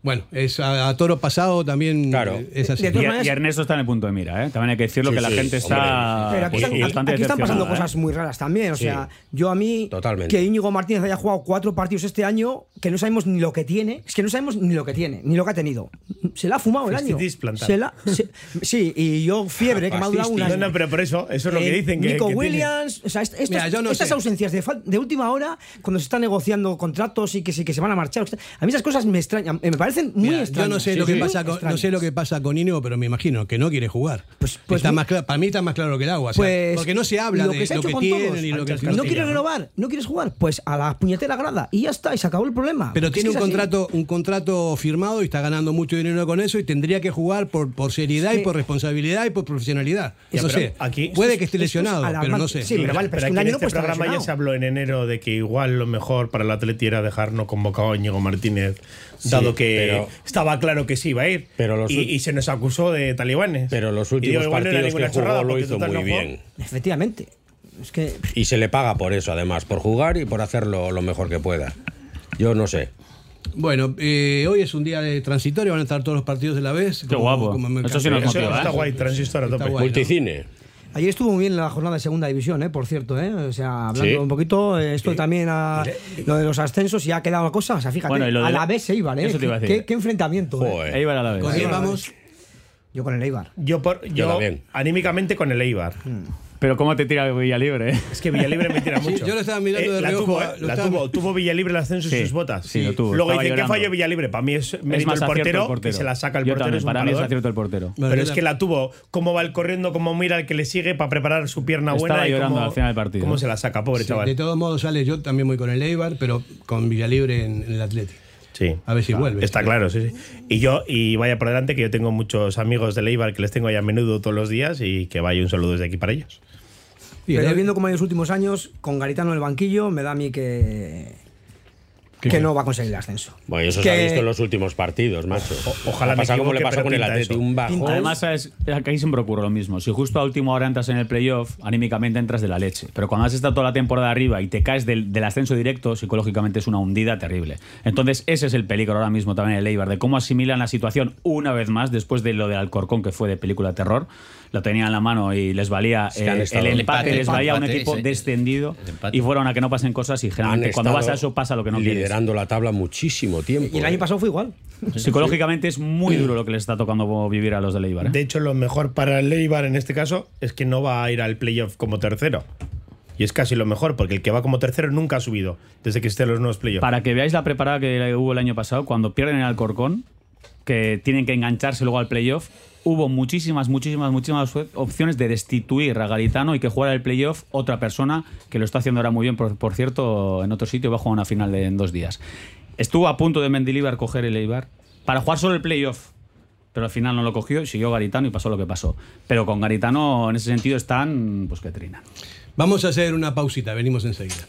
Bueno, es a, a toro pasado también eh, es así. Y, y Ernesto está en el punto de mira, ¿eh? También hay que decirlo Sí, que la sí, gente está Pero aquí pues, están, bastante aquí están pasando ¿eh? cosas muy raras también. O Sí. sea, yo a mí, Totalmente. que Íñigo Martínez haya jugado cuatro partidos este año, que no sabemos ni lo que tiene, es que no sabemos ni lo que tiene, ni lo que ha tenido. Se la ha fumado el año. Se la- se- sí, y yo fiebre, que me ha durado un año. No, no, pero por eso, eso es lo que Eh, dicen. Que, Nico que tiene. Williams, o sea, est- estas, Mira, yo no estas sé. ausencias de, última hora, cuando se están negociando contratos y que, que se van a marchar, a mí esas cosas me extrañan, eh, me parecen muy Mira, extrañas. yo no sé Sí, lo que sí. pasa con, no sé lo que pasa con Íñigo, pero me imagino que no quiere jugar. pues está muy- más claro, para mí está más claro que el agua. o sea, Pues, porque no se habla lo de que se ha lo hecho que con tienen todos. y lo que no quieres renovar, no quieres jugar, pues a la puñetera grada y ya está, y se acabó el problema. Pero tiene un contrato, un contrato firmado y está ganando mucho dinero con eso y tendría que jugar por, por seriedad Sí. y por responsabilidad y por profesionalidad. Ya, no pero sé. aquí- Puede que esté esto es lesionado, pero no sé. Sí, pero vale, pero es que un año en no este estar programa ya lesionado. se habló en enero de que igual lo mejor para el Atleti era dejar no convocado a Íñigo Martínez, Sí, que pero- estaba claro que sí iba a ir. Pero los y, se nos acusó de talibanes. Pero los últimos digo, igual no partidos que jugó lo hizo muy no jugó. bien. Efectivamente. Es que Y se le paga por eso, además, por jugar y por hacerlo lo mejor que pueda. Yo no sé. Bueno, eh, hoy es un día de transitorio, van a estar todos los partidos de la vez. Qué guapo. me Eso encanta. sí nos Eso motiva, está ¿eh? guay, transistor a tope. guay, ¿no? Multicine. Ayer estuvo muy bien la jornada de segunda división, ¿eh? por cierto. ¿eh? O sea, hablando Sí. un poquito, eh, esto también a lo de los ascensos y ha quedado cosa. O sea, fíjate, Bueno, a la- la vez se iban, ¿eh? Eso te iba a ¿Qué, decir. qué enfrentamiento. ¿eh? Joder. Eibar a la vez. ¿Con quién vamos? Yo con el Eibar. Yo, por, yo, anímicamente con el Eibar. Pero cómo te tira Villalibre, ¿eh? Es que Villalibre me tira Sí, mucho. yo lo estaba mirando de la reojo, tuvo, eh, eh, la tuvo, tuvo Villalibre el ascenso Sí, en sus botas. sí, lo tuvo. Luego Estaba dicen que falló Villalibre. Para mí es mérito más el portero, que se la saca el Yo portero. también, es un para mí es acierto el portero. Pero es la- que la tuvo, cómo va el corriendo, cómo mira al que le sigue para preparar su pierna buena. Estaba y llorando cómo, al final del partido. Cómo se la saca, pobre Sí, chaval. de todos modos, sale yo también voy con el Eibar, pero con Villalibre en, en el Atlético. Sí. A ver si vuelve. Está claro, sí, sí. Y yo, y vaya por delante, que yo tengo muchos amigos de Leibar que les tengo ahí a menudo todos los días y que vaya un saludo desde aquí para ellos. Y Pero viendo cómo en los últimos años, con Garitano en el banquillo, me da a mí que. Que no va a conseguir el ascenso. Bueno, y eso Que- se ha visto en los últimos partidos, macho. O- ojalá pasado como le pero con el Atleti, un bajón. Además, ¿sabes? aquí siempre ocurre lo mismo. Si justo a última hora entras en el playoff, anímicamente entras de la leche. Pero cuando has estado toda la temporada arriba y te caes del, del ascenso directo, psicológicamente es una hundida terrible. Entonces, ese es el peligro ahora mismo también el Eibar, de cómo asimilan la situación una vez más, después de lo del Alcorcón, que fue de película de terror. Lo tenían en la mano y les valía eh, el el empate, empate, les valía un equipo ese- descendido y fueron a que no pasen cosas y generalmente cuando vas a eso pasa lo que no quieres. liderando la tabla muchísimo tiempo. Y el año eh. pasado fue igual. Psicológicamente es muy duro lo que les está tocando vivir a los de Eibar. ¿eh? De hecho, lo mejor para el Eibar en este caso es que no va a ir al playoff como tercero. Y es casi lo mejor, porque el que va como tercero nunca ha subido desde que estén los nuevos playoffs. Para que veáis la preparada que hubo el año pasado, cuando pierden el Alcorcón, que tienen que engancharse luego al playoff, hubo muchísimas, muchísimas, muchísimas opciones de destituir a Garitano y que jugara el playoff otra persona, que lo está haciendo ahora muy bien, por, por cierto, en otro sitio, va a jugar una final de, en dos días. Estuvo a punto de Mendilibar coger el Eibar para jugar solo el playoff. Pero al final no lo cogió siguió Garitano y pasó lo que pasó. Pero con Garitano en ese sentido están, pues que trina. Vamos a hacer una pausita, venimos enseguida.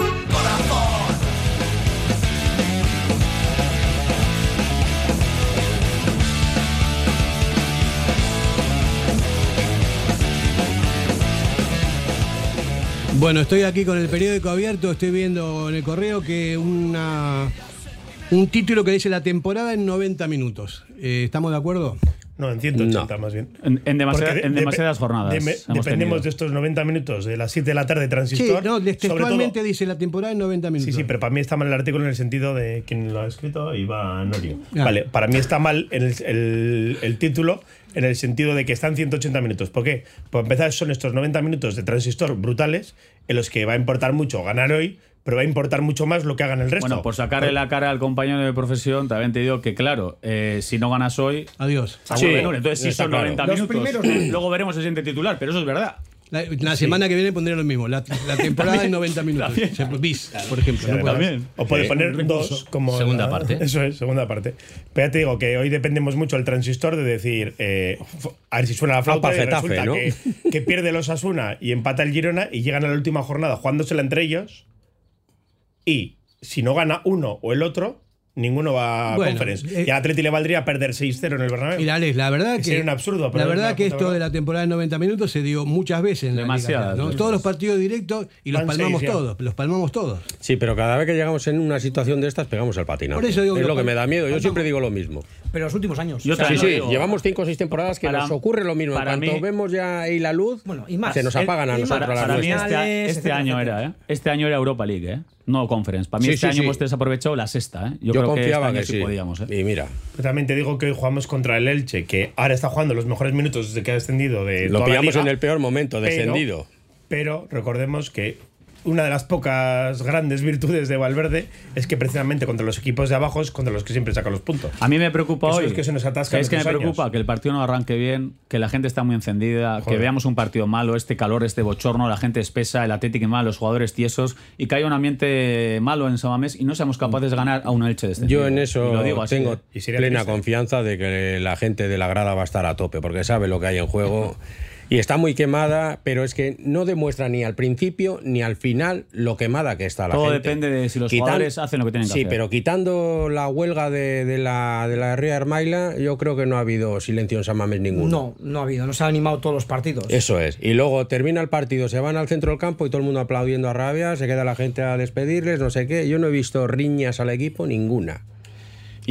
Bueno, estoy aquí con el periódico abierto, estoy viendo en el correo que una un título que dice la temporada en 90 minutos. Eh, ¿Estamos de acuerdo? No, en 180 más bien. En, en demasiada- de- en demasiadas jornadas. hemos dependemos tenido. de estos 90 minutos de las 7 de la tarde Sí, transistor. no, sobre todo- textualmente dice la temporada en 90 minutos. Sí, sí, pero para mí está mal el artículo en el sentido de quien lo ha escrito, Iván Norio. Ah. Vale, para mí está mal el, el- el título en el sentido de que están 180 minutos. ¿Por qué? Por empezar, son estos 90 minutos de transistor brutales en los que va a importar mucho ganar hoy, pero va a importar mucho más lo que hagan el resto. Bueno, por sacarle la cara al compañero de profesión, también te digo que, claro, eh, si no ganas hoy. Adiós. Sí, bueno, entonces sí está son claro. 90 Los minutos. primeros. Luego veremos el siguiente titular, pero eso es verdad. La, la semana que viene pondré lo mismo, la, la temporada También, 90 minutos. también. Se- bis, por ejemplo. Pues, también. O puede Sí. poner dos como Segunda la- parte. Eso es, segunda parte. Pero ya te digo que hoy dependemos mucho del transistor de decir, eh, a ver si suena la flauta Ah, y Getafe, resulta ¿no? que, que pierde los Asuna y empata el Girona y llegan a la última jornada jugándosela entre ellos y si no gana uno o el otro, ninguno va a Bueno, conference. eh, y al Atleti le valdría perder 6-0 en el Bernabéu. Mira, Alex, la verdad que. Sería un absurdo. La verdad que esto verdad. de la temporada de 90 minutos se dio muchas veces en la Liga, Demasiadas ¿no? veces. Todos los partidos directos y los Van palmamos todos. Los palmamos todos. Sí, pero cada vez que llegamos en una situación de estas, pegamos el patinazo. Por eso digo es que lo que me da miedo. Yo siempre digo lo mismo. Pero los últimos años. sí, sí, llevamos cinco o seis temporadas que Para- nos ocurre lo mismo. En cuanto mí- vemos ya ahí la luz, Bueno, y más. se nos apagan a El- nosotros Para, las para mí este, este año era, ¿eh? Este año era Europa League, ¿eh? No Conference. Para mí Sí, este sí, año sí. hemos desaprovechado la sexta, ¿eh? Yo, creo que este confiaba año que sí podíamos, ¿eh? Y mira, Pero también te digo que hoy jugamos contra el Elche, que ahora está jugando los mejores minutos desde que ha descendido de lo toda la pillamos liga. en el peor momento, Pero- descendido. Pero recordemos que una de las pocas grandes virtudes de Valverde es que precisamente contra los equipos de abajo es contra los que siempre saca los puntos. A mí me preocupa Que hoy. los que se nos atascan Es que me años. preocupa que el partido no arranque bien, que la gente está muy encendida, que Joder. veamos un partido malo, este calor, este bochorno, la gente espesa, el Atlético mal, los jugadores tiesos y que haya un ambiente malo en Samamés y no seamos capaces de ganar a un Elche de este Yo en eso lo digo así, tengo ¿eh? Plena triste. confianza de que la gente de la grada va a estar a tope, porque sabe lo que hay en juego. Y está muy quemada, pero es que no demuestra ni al principio ni al final lo quemada que está la Todo gente. depende de si los Quitan- jugadores hacen lo que tienen que sí, hacer. pero quitando la huelga de, de la, de la Ría Hermaila, yo creo que no ha habido silencio en San Mamés ninguno. No, no ha habido. No se han animado todos los partidos. Eso es. Y luego termina el partido, se van al centro del campo y todo el mundo aplaudiendo a rabia, se queda la gente a despedirles, no sé qué. Yo no he visto riñas al equipo, ninguna.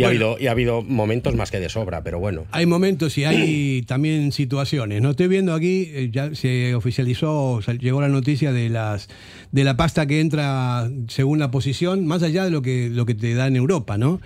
Y, ha, habido, y ha habido momentos más que de sobra, pero bueno. Hay momentos y hay también situaciones. No estoy viendo aquí, eh, ya se oficializó, llegó la noticia de las de la pasta que entra según la posición, más allá de lo que lo que te da en Europa, ¿no?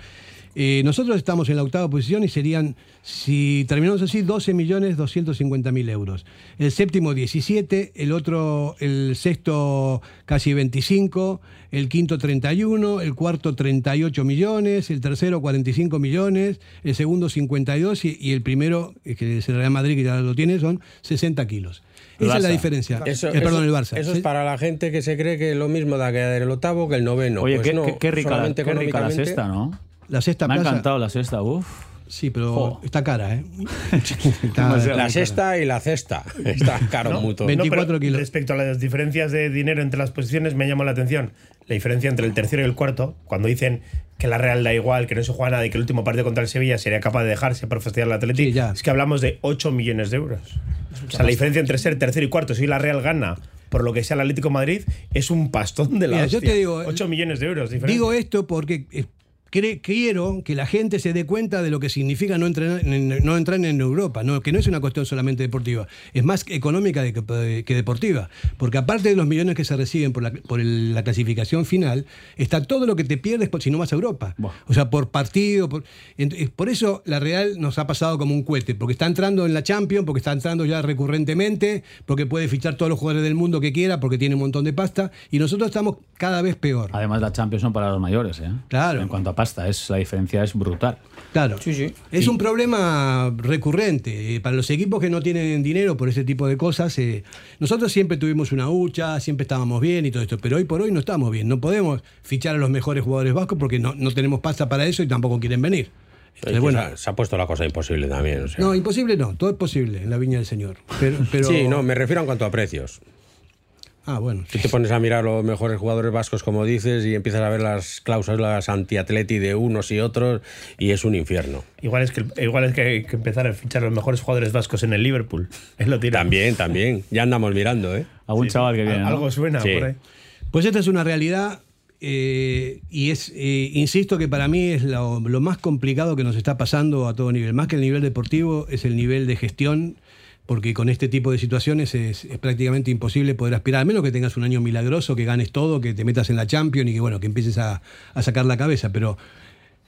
Eh, nosotros estamos en la octava posición y serían, si terminamos así, 12 millones 250 mil euros. El séptimo 17, el otro, el sexto casi 25, el quinto 31, el cuarto 38 millones, el tercero 45 millones, el segundo 52 y, y el primero, eh, que es el Real Madrid, que ya lo tiene, son 60 kilos. Esa es la diferencia. Eso, Eh, perdón, eso- el Barça. Eso es para la gente que se cree que lo mismo da que el octavo que el noveno. Oye, Pues qué, no, qué- qué rica, qué rica la sexta, ¿no? La sexta Me ha plaza- encantado la sexta, uff. Sí, pero Jo. está cara, ¿eh? La sexta y la cesta. Está caro No, mucho. no, pero Respecto a las diferencias de dinero entre las posiciones, me llama la atención la diferencia entre el tercero y el cuarto, cuando dicen que la Real da igual, que no se juega nada y que el último partido contra el Sevilla sería capaz de dejarse por fastidiar al Atlético. es que hablamos de 8 millones de euros. O sea, la diferencia entre ser tercero y cuarto, si la Real gana por lo que sea el Atlético de Madrid, es un pastón de la Mira, yo hostia. te digo, 8 millones de euros. diferencia. Digo esto porque eh, quiero que la gente se dé cuenta de lo que significa no, entrenar, en- no entrar en Europa, no, que no es una cuestión solamente deportiva, es más económica que, que deportiva. Porque aparte de los millones que se reciben por la, por el- la clasificación final, está todo lo que te pierdes por, si no vas a Europa. O sea, por partido. Por, eso la Real nos ha pasado como un cohete, porque está entrando en la Champions, porque está entrando ya recurrentemente, porque puede fichar todos los jugadores del mundo que quiera, porque tiene un montón de pasta, y nosotros estamos cada vez peor. Además, la Champions son para los mayores, ¿eh? Claro. En cuanto a pasta, es, la diferencia es brutal. Claro. Es un problema recurrente. Eh, Para los equipos que no tienen dinero por ese tipo de cosas, eh, nosotros siempre tuvimos una hucha, siempre estábamos bien y todo esto, pero hoy por hoy no estamos bien. No podemos fichar a los mejores jugadores vascos porque no, no tenemos pasta para eso y tampoco quieren venir. Es Entonces, bueno, se, ha, se ha puesto la cosa imposible también. o sea. no, imposible no, todo es posible en la viña del Señor. Pero, pero- Sí, no, me refiero en cuanto a precios. Ah, bueno. Tú te pones a mirar los mejores jugadores vascos, como dices, y empiezas a ver las cláusulas anti-atleti de unos y otros, y es un infierno. Igual es que, igual es que hay que empezar a fichar a los mejores jugadores vascos en el Liverpool. Es lo tira. También, también. Ya andamos mirando, ¿eh? Algún chaval que viene, ¿no? Algo suena Sí. por ahí. Pues esta es una realidad eh, y es, eh, insisto que para mí es lo, lo más complicado que nos está pasando a todo nivel. Más que el nivel deportivo es el nivel de gestión, porque con este tipo de situaciones es, es prácticamente imposible poder aspirar, a menos que tengas un año milagroso, que ganes todo, que te metas en la Champions y que bueno, que empieces a, a sacar la cabeza, pero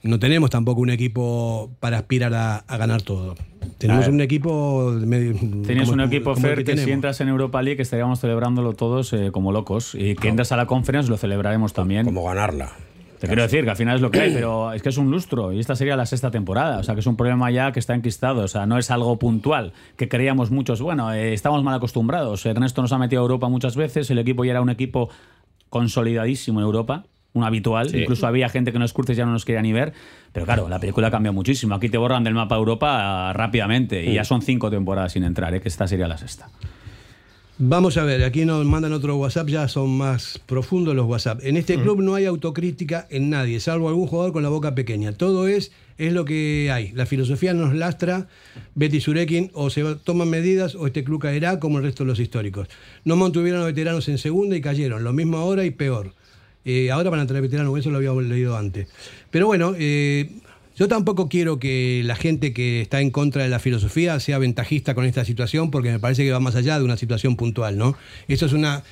no tenemos tampoco un equipo para aspirar a, a ganar todo. Tenemos un equipo medio- Tienes como- un equipo, como que, si entras en Europa League estaríamos celebrándolo todos eh, como locos. Y que entras a la conference lo celebraremos también. Como ganarla. Te quiero decir que al final es lo que hay, pero es que es un lustro y esta sería la sexta temporada. O sea que es un problema ya que está enquistado. O sea, no es algo puntual que creíamos muchos. Bueno, eh, estamos mal acostumbrados. Ernesto nos ha metido a Europa muchas veces. El equipo ya era un equipo consolidadísimo en Europa. Un habitual, Sí. incluso había gente que en los cursos ya no nos quería ni ver, pero claro, la película cambia muchísimo. Aquí te borran del mapa Europa ah, rápidamente y Mm. ya son cinco temporadas sin entrar, ¿eh? que esta sería la sexta. Vamos a ver, aquí nos mandan otro WhatsApp, ya son más profundos los WhatsApp. En este club no hay autocrítica en nadie, salvo algún jugador con la boca pequeña. Todo es, es lo que hay. La filosofía nos lastra, Betty Surekin, o se va- toman medidas o este club caerá como el resto de los históricos. No mantuvieron a veteranos en segunda y cayeron, lo mismo ahora y peor. Eh, ahora van a traer veteranos, eso lo habíamos leído antes. Pero bueno, eh, yo tampoco quiero que la gente que está en contra de la filosofía sea ventajista con esta situación, porque me parece que va más allá de una situación puntual, ¿no? Eso es una.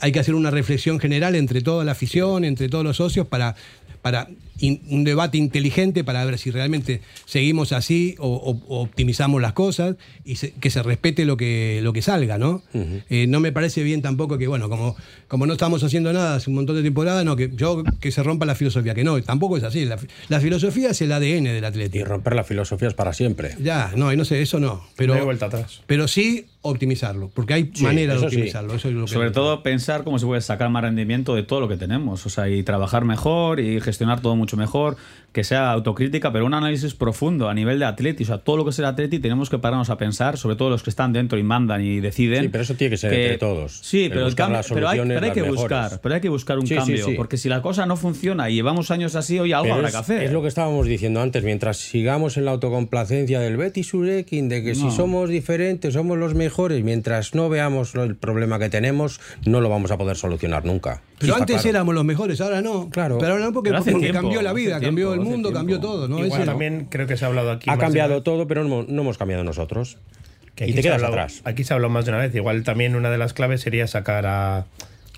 Hay que hacer una reflexión general entre toda la afición, entre todos los socios, para, para in- un debate inteligente para ver si realmente seguimos así o, o- o optimizamos las cosas y se- que se respete lo que, lo que salga, ¿no? Eh, no me parece bien tampoco que, bueno, como, como no estamos haciendo nada hace un montón de temporadas, no, que yo que se rompa la filosofía, que no, tampoco es así. La, la filosofía es el ADN del Atlético. Y romper la filosofía es para siempre. Ya, no, y no sé, eso no. Pero, No hay vuelta atrás. pero sí optimizarlo, porque hay Sí, maneras de eso sí. optimizarlo. Eso es lo que Sobre todo pensar cómo se puede sacar más rendimiento de todo lo que tenemos, o sea, y trabajar mejor y gestionar todo mucho mejor, que sea autocrítica, pero un análisis profundo a nivel de atleti, o sea, todo lo que es el atleti tenemos que pararnos a pensar, sobre todo los que están dentro y mandan y deciden. Sí, pero eso tiene que ser entre todos. Sí, El pero, el cambio- pero hay, soluciones, pero hay que buscar, pero hay que buscar un Sí, sí, cambio, sí. porque si la cosa no funciona y llevamos años así, hoy algo Pero habrá es, que hacer. es lo que estábamos diciendo antes, mientras sigamos en la autocomplacencia del Betty Surekin, de que No. si somos diferentes, somos los mejores, mientras no veamos el problema que tenemos, no lo vamos a poder solucionar nunca. Pero antes claro. éramos los mejores, ahora no. Claro. Pero ahora no porque, porque tiempo, cambió la vida, tiempo, cambió el mundo, cambió todo. ¿no? Igual Ese- también creo que se ha hablado aquí. Ha cambiado todo, pero no, no hemos cambiado nosotros. que y aquí te se ha quedas hablado- atrás. Aquí se ha hablado más de una vez. Igual también una de las claves sería sacar a,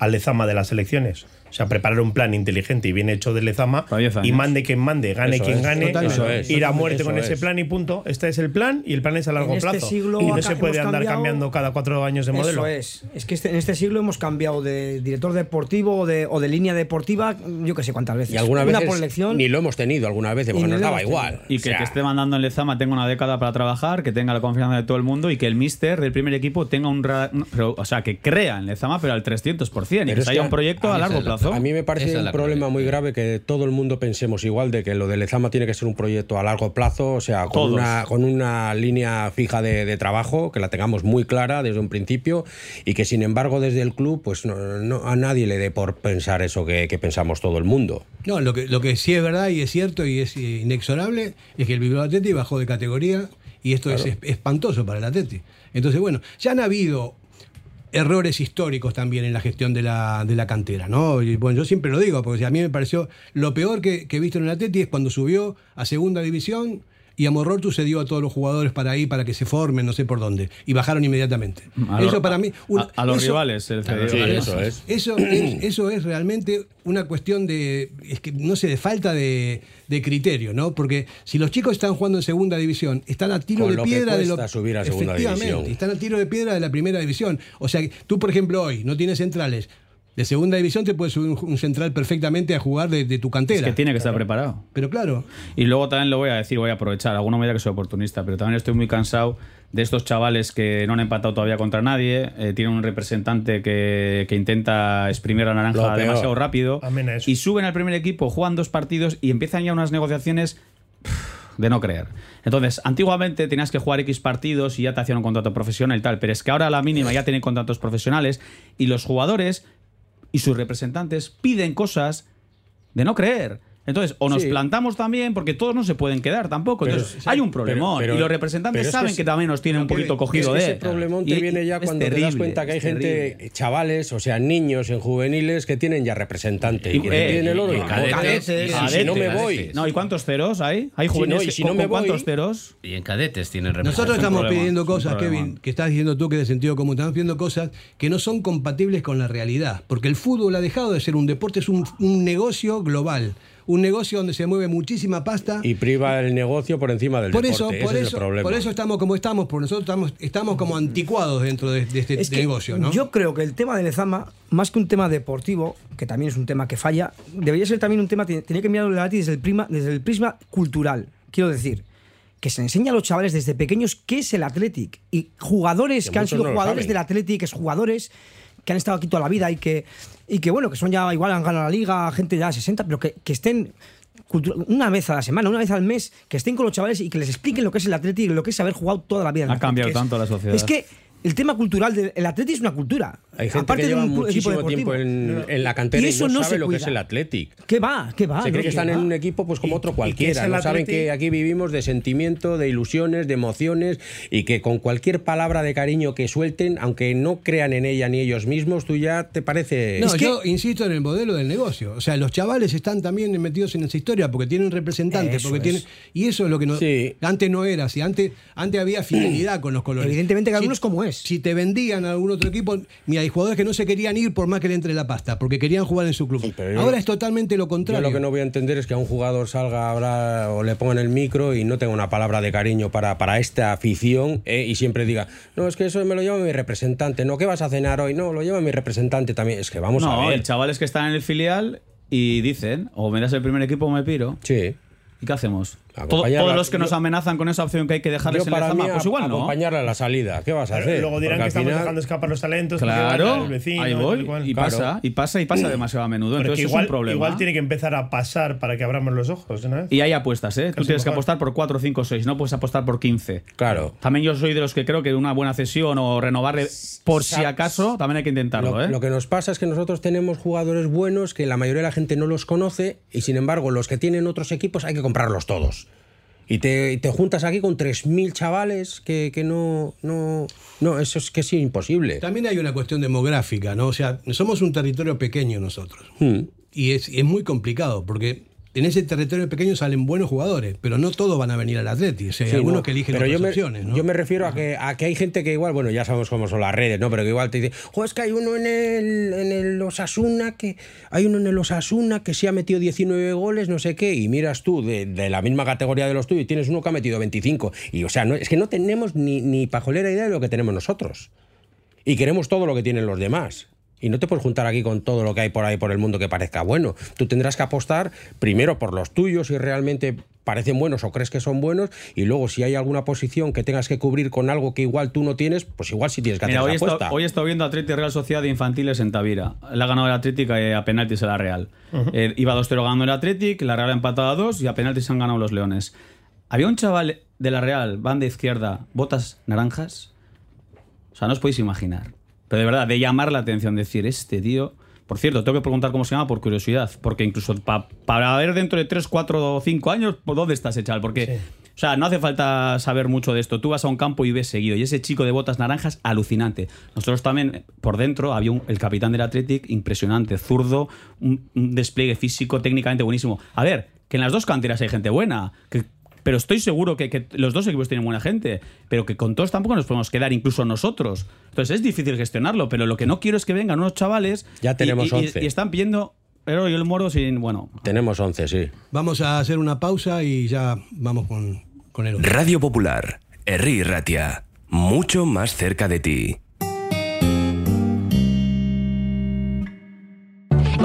a Lezama de las elecciones. O sea, preparar un plan inteligente y bien hecho de Lezama y mande quien mande, gane Eso quien es, gane, totalmente. Eso es, ir a muerte eso con ese es. plan y punto. Este es el plan y el plan es a largo En este plazo. siglo y no se puede andar cambiado- cambiando cada cuatro años de modelo. Eso es. Es que este- en este siglo hemos cambiado de director deportivo o de, o de línea deportiva, yo que sé cuántas veces. Y alguna Una vez por elección. ni lo hemos tenido alguna vez, porque nos daba igual. Y que O el que esté mandando en Lezama tenga una década para trabajar, que tenga la confianza de todo el mundo y que el mister del primer equipo tenga un. ra- un- pero, o sea, que crea en Lezama, pero al 300%. y Pero que haya un proyecto a largo la- plazo. A mí me parece un problema clave. muy grave que todo el mundo pensemos igual de que lo de Lezama tiene que ser un proyecto a largo plazo, o sea, con, una, con una línea fija de, de trabajo, que la tengamos muy clara desde un principio y que sin embargo desde el club pues no, no- a nadie le dé por pensar eso que, que pensamos todo el mundo. No, lo que, lo que sí es verdad y es cierto y es inexorable es que el Bilbao Atleti bajó de categoría y esto es es espantoso para el Atleti. Entonces, bueno, ya han habido errores históricos también en la gestión de la, de la cantera, ¿no? Y bueno, yo siempre lo digo, porque a mí me pareció lo peor que, que he visto en el Atleti es cuando subió a segunda división y a Morrotu se dio a todos los jugadores para ahí, para que se formen, no sé por dónde, y bajaron inmediatamente. A eso los- para mí... un- a, a los eso- rivales. se les cedió. Sí, eso es. eso es, eso es realmente una cuestión de, es que, no sé, de falta de, de criterio, ¿no? Porque si los chicos están jugando en segunda división, están a tiro Con de lo que piedra de lo cuesta subir a segunda Efectivamente, división. están a tiro de piedra de la primera división. O sea, que tú, por ejemplo, hoy no tienes centrales. De segunda división te puedes subir un, un central perfectamente a jugar de, de tu Es cantera. que tiene que estar preparado. Pero claro, Y luego también lo voy a decir, voy a aprovechar. Alguno me dirá que soy oportunista, pero también estoy muy cansado de estos chavales que no han empatado todavía contra nadie. eh, tienen un representante que, que intenta exprimir la naranja demasiado rápido. Amén a eso. Y suben al primer equipo, juegan dos partidos y empiezan ya unas negociaciones de no creer. Entonces, antiguamente tenías que jugar X partidos y ya te hacían un contrato profesional y tal, pero es que ahora a la mínima ya tienen contratos profesionales y los jugadores y sus representantes piden cosas de no creer. Entonces, o nos Sí. plantamos también, porque todos no se pueden quedar tampoco. Pero- Entonces, sí, hay un pero- problemón. pero- y los representantes pero es saben que que, también nos tienen un poquito cogido es que de. Ese problemón te Y- viene ya cuando te das terrible, cuenta que hay gente, terrible. chavales, o sea, niños en juveniles que tienen ya representante. Y, Y- que eh, tienen el oro y cadetes, cadetes, Y cadetes, si no me voy. No, ¿y cuántos ceros hay? Hay juveniles no, y que- si no con- me con cuántos voy- ceros. Y en cadetes tienen Nosotros representación. estamos problema, pidiendo cosas. Kevin, que estás diciendo tú que de sentido común, estamos pidiendo cosas que no son compatibles con la realidad, porque el fútbol ha dejado de ser un deporte, es un negocio global, un negocio donde se mueve muchísima pasta. Y priva el negocio por encima del por deporte. eso, Ese por es el eso, problema. por eso estamos como estamos, porque nosotros estamos, estamos como anticuados dentro de, de este Es que negocio, ¿no? Yo creo que el tema de Lezama, más que un tema deportivo, que también es un tema que falla, debería ser también un tema, tiene tiene que mirarlo desde el, prima, desde el prisma cultural. Quiero decir, que se enseña a los chavales desde pequeños qué es el Athletic. Y jugadores Que que, han sido no jugadores del Athletic, es jugadores que han estado aquí toda la vida y que, y que bueno, que son ya igual han ganado la liga, gente ya 60, pero que, que estén una vez a la semana, una vez al mes, que estén con los chavales y que les expliquen lo que es el Athletic y lo que es haber jugado toda la vida. Ha cambiado tanto la sociedad. Es que el tema cultural del el Athletic es una cultura. Hay gente Aparte que de lleva un muchísimo tiempo en, en la cantera Y y, eso no, no sabe lo que es el Athletic. ¿Qué va? ¿Qué va? Se cree No, que están ¿qué en un equipo pues como otro cualquiera. No saben que aquí vivimos de sentimiento, de ilusiones, de emociones y que con cualquier palabra de cariño que suelten, aunque no crean en ella ni ellos mismos, tú ya te parece... No, yo insisto en el modelo del negocio. O sea, los chavales están también metidos en esa historia porque tienen representantes, Eso porque es. tienen. Y eso es lo que no, Sí. antes no era así. Antes, antes había fidelidad con los colores. Evidentemente cada Si- uno es como es. Si te vendían a algún otro equipo, mira, hay jugadores que no se querían ir por más que le entre la pasta, porque querían jugar en su club. pero yo- Ahora es totalmente lo Yo contrario. lo que no voy a entender es que a un jugador salga ahora o le pongan el micro y no tenga una palabra de cariño para, para esta afición eh, y siempre diga, no, es que eso me lo lleva mi representante, no, ¿qué vas a cenar hoy? No, lo lleva mi representante también. Es que vamos no, a ver. el chaval es que están en el filial y dicen, o me das el primer equipo o me piro. Sí. ¿Y qué hacemos? Todo- Acompañarla- todos los que nos amenazan con esa opción que hay que dejarles en la zama, pues igual no. acompañarle a la salida. ¿Qué vas a Pero hacer? Luego dirán Porque que estamos final- dejando escapar los talentos. Claro, vecino, ahí voy. cual. Y Claro. pasa, y pasa, y pasa demasiado a menudo. Entonces es igual, un problema. igual tiene que empezar a pasar para que abramos los ojos. ¿no? Y hay apuestas, ¿eh? Tú tienes que apostar por 4, 5, 6, no puedes apostar por 15. Claro. También yo soy de los que creo que una buena cesión o renovarle por si acaso, también hay que intentarlo, Lo, ¿eh? lo que nos pasa es que nosotros tenemos jugadores buenos que la mayoría de la gente no los conoce y sin embargo los que tienen otros equipos hay que comprarlos todos. Y te, te juntas aquí con 3.000 chavales que, que no, no... No, eso es que es imposible. También hay una cuestión demográfica, ¿no? O sea, somos un territorio pequeño nosotros. Hmm. Y es, es muy complicado porque en ese territorio pequeño salen buenos jugadores, pero no todos van a venir al Atleti. O sea, hay Sí, algunos no, que eligen pero otras yo me, opciones. ¿no? Yo me refiero a que, a que hay gente que igual, bueno, ya sabemos cómo son las redes, ¿no? Pero que igual te dice, jo, es que hay uno en el, en el Osasuna que hay uno en el Osasuna que se ha metido 19 goles, no sé qué, y miras tú de, de la misma categoría de los tuyos y tienes uno que ha metido 25. Y o sea, no, es que no tenemos ni, ni pajolera idea de lo que tenemos nosotros. Y queremos todo lo que tienen los demás. Y no te puedes juntar aquí con todo lo que hay por ahí por el mundo que parezca bueno. Tú tendrás que apostar primero por los tuyos si realmente parecen buenos o crees que son buenos y luego si hay alguna posición que tengas que cubrir con algo que igual tú no tienes, pues igual sí tienes que Mira, hacer hoy, apuesta. hoy he estado viendo Atleti Real Sociedad de Infantiles en Tavira. Le ha ganado el Atlético eh, a penaltis a la Real. Eh, iba 2-0 ganando el Atlético, la Real ha empatado a 2 y a penaltis se han ganado los Leones. Había un chaval de la Real, banda izquierda, botas naranjas. O sea, no os podéis imaginar. Pero de verdad, de llamar la atención, decir, este tío. Por cierto, tengo que preguntar cómo se llama por curiosidad, porque incluso pa- para ver dentro de 3, 4 o 5 años, ¿por dónde estás chaval? Porque, o sea, no hace falta saber mucho de esto. Tú vas a un campo y ves seguido. Y ese chico de botas naranjas, alucinante. Nosotros también, por dentro, había un- el capitán del Athletic, impresionante, zurdo, un, un despliegue físico técnicamente buenísimo. A ver, que en las dos canteras hay gente buena, que pero estoy seguro que, que los dos equipos tienen buena gente, pero que con todos tampoco nos podemos quedar, incluso nosotros. Entonces es difícil gestionarlo, pero lo que no quiero es que vengan unos chavales Ya y- tenemos y, y- 11. y están pidiendo pero y el moro sin. Bueno, Tenemos 11, sí. Vamos a hacer una pausa y ya vamos con, con el otro. Radio Popular, Herri Ratia, mucho más cerca de ti.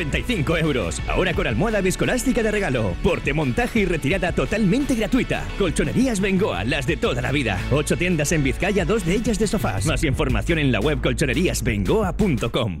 395 euros. Ahora con almohada viscoelástica de regalo. Porte, montaje y retirada totalmente gratuita. Colchonerías Bengoa, las de toda la vida. Ocho tiendas en Vizcaya, dos de ellas de sofás. Más información en la web colchoneríasbengoa.com.